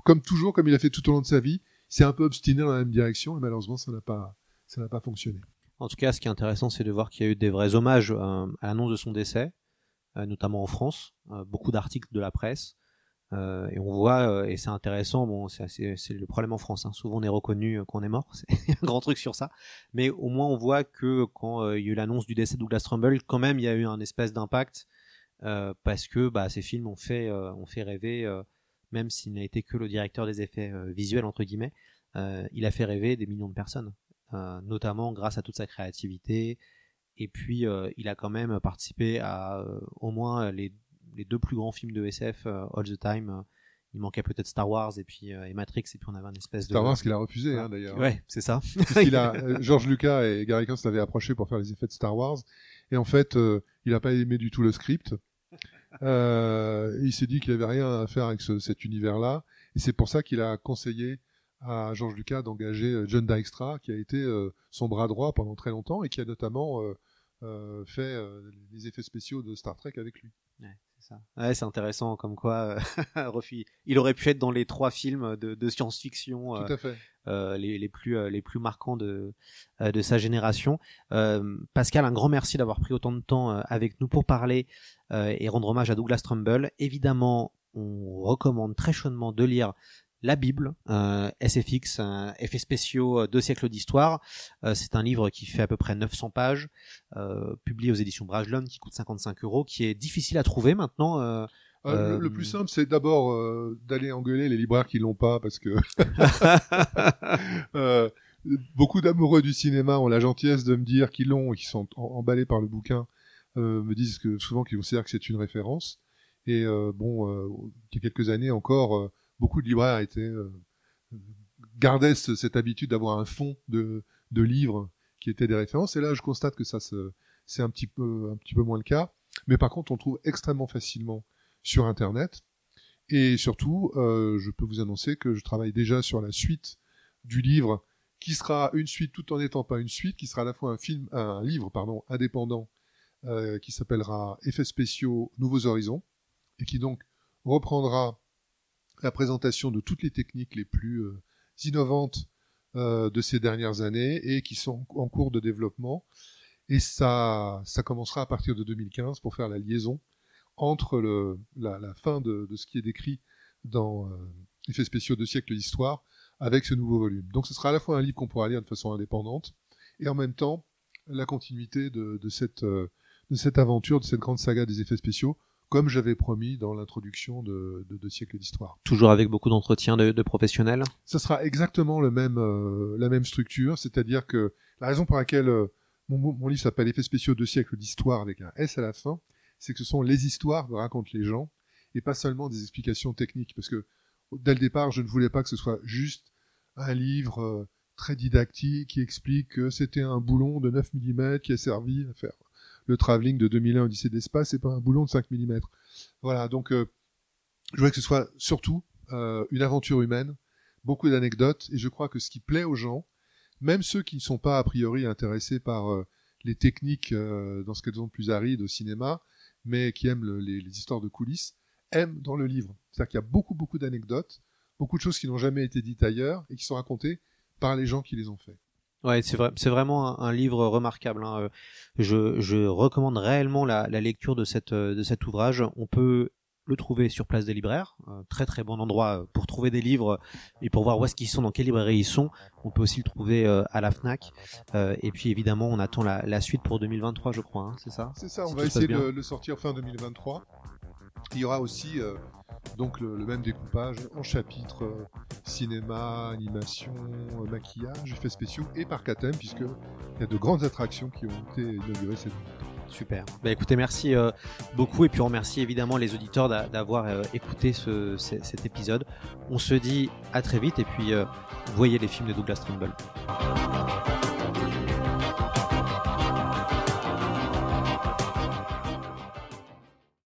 comme toujours, comme il a fait tout au long de sa vie, il s'est un peu obstiné dans la même direction et malheureusement, ça n'a pas, pas fonctionné. En tout cas, ce qui est intéressant, c'est de voir qu'il y a eu des vrais hommages euh, à l'annonce de son décès, euh, notamment en France, euh, beaucoup d'articles de la presse. Euh, et on voit, euh, et c'est intéressant, bon, c'est le problème en France, hein, souvent on est reconnu euh, qu'on est mort, c'est un grand truc sur ça, mais au moins on voit que quand il y a eu l'annonce du décès de Douglas Trumbull, quand même il y a eu un espèce d'impact, parce que bah, ces films ont fait, ont fait rêver, même s'il n'a été que le directeur des effets visuels, entre guillemets, il a fait rêver des millions de personnes, notamment grâce à toute sa créativité, et puis il a quand même participé à au moins les, les deux plus grands films de SF euh, all the time. Euh, il manquait peut-être Star Wars et puis euh, et Matrix et puis on avait un espèce de Star Wars qu'il a refusé, hein, d'ailleurs. Ouais, c'est ça. Qu'il a, euh, George Lucas et Gary Cooks l'avaient approché pour faire les effets de Star Wars. Et en fait, euh, il n'a pas aimé du tout le script. Il s'est dit qu'il avait rien à faire avec ce- cet univers-là. Et c'est pour ça qu'il a conseillé à George Lucas d'engager John Dykstra, qui a été son bras droit pendant très longtemps et qui a notamment fait les effets spéciaux de Star Trek avec lui. Ouais, ça. Ouais, c'est intéressant comme quoi euh, Ruffy, il aurait pu être dans les trois films de, de science-fiction fait. euh, les, les plus euh, les plus marquants de euh, de sa génération. Euh, Pascal, un grand merci d'avoir pris autant de temps euh, avec nous pour parler euh, et rendre hommage à Douglas Trumbull. Évidemment, on recommande très chaudement de lire la Bible, euh, SFX, euh, effets spéciaux, euh, deux siècles d'histoire. Euh, c'est un livre qui fait à peu près 900 pages, euh, publié aux éditions Bragelonne, qui coûte 55 euros, qui est difficile à trouver maintenant. euh, Euh, le- le plus simple, c'est d'abord euh, d'aller engueuler les libraires qui l'ont pas, parce que euh, beaucoup d'amoureux du cinéma ont la gentillesse de me dire qu'ils l'ont et qui sont emballés par le bouquin, euh, me disent que souvent qu'ils considèrent que c'est une référence. Et euh, bon, euh, il y a quelques années encore, euh, beaucoup de libraires étaient euh, gardaient ce- cette habitude d'avoir un fond de, livres qui étaient des références. Et là, je constate que ça, c'est un petit peu, un petit peu moins le cas. Mais par contre, on trouve extrêmement facilement sur Internet. Et surtout, euh, je peux vous annoncer que je travaille déjà sur la suite du livre, qui sera une suite tout en n'étant pas une suite, qui sera à la fois un film, un livre pardon indépendant, euh, qui s'appellera Effets spéciaux Nouveaux Horizons, et qui donc reprendra la présentation de toutes les techniques les plus euh, innovantes euh, de ces dernières années et qui sont en cours de développement. Et ça, ça commencera à partir de 2015 pour faire la liaison entre le, la, fin de, ce qui est décrit dans euh, Effets spéciaux de siècles d'histoire avec ce nouveau volume. Donc ce sera à la fois un livre qu'on pourra lire de façon indépendante et en même temps la continuité de, de cette, de cette aventure, de cette grande saga des effets spéciaux comme j'avais promis dans l'introduction de, de Deux siècles d'histoire. Toujours avec beaucoup d'entretiens de, de, professionnels Ce sera exactement le même, euh, la même structure, c'est-à-dire que la raison pour laquelle euh, mon, mon, livre s'appelle Effets spéciaux Deux siècles d'histoire avec un S à la fin, c'est que ce sont les histoires que racontent les gens et pas seulement des explications techniques. Parce que dès le départ, je ne voulais pas que ce soit juste un livre euh, très didactique qui explique que c'était un boulon de 9 mm qui a servi à faire le travelling de 2001 Odyssée d'espace et pas un boulon de 5 mm. Voilà, donc euh, je voulais que ce soit surtout euh, une aventure humaine, beaucoup d'anecdotes, et je crois que ce qui plaît aux gens, même ceux qui ne sont pas a priori intéressés par euh, les techniques dans ce qu'elles ont de plus aride au cinéma, mais qui aiment le, les, les, histoires de coulisses, aiment dans le livre. C'est-à-dire qu'il y a beaucoup, beaucoup d'anecdotes, beaucoup de choses qui n'ont jamais été dites ailleurs et qui sont racontées par les gens qui les ont fait. Ouais, c'est vrai, c'est vraiment un, un, livre remarquable. Hein. Je, je, recommande réellement la, la, lecture de cette de cet ouvrage. On peut le trouver sur Place des Libraires, un très très bon endroit pour trouver des livres et pour voir où est-ce qu'ils sont, dans quelle librairie ils sont. On peut aussi le trouver à la Fnac. et puis évidemment, on attend la, la suite pour 2023, je crois. Hein, c'est ça? C'est ça. On va essayer de le sortir fin 2023. Il y aura aussi euh, donc le, même découpage en chapitres euh, cinéma, animation, euh, maquillage, effets spéciaux et parc à thème puisque il y a de grandes attractions qui ont été inaugurées cette année. Super. Bah écoutez, merci euh, beaucoup et puis on remercie évidemment les auditeurs d'avoir écouté ce, cet épisode. On se dit à très vite et puis voyez les films de Douglas Trimble.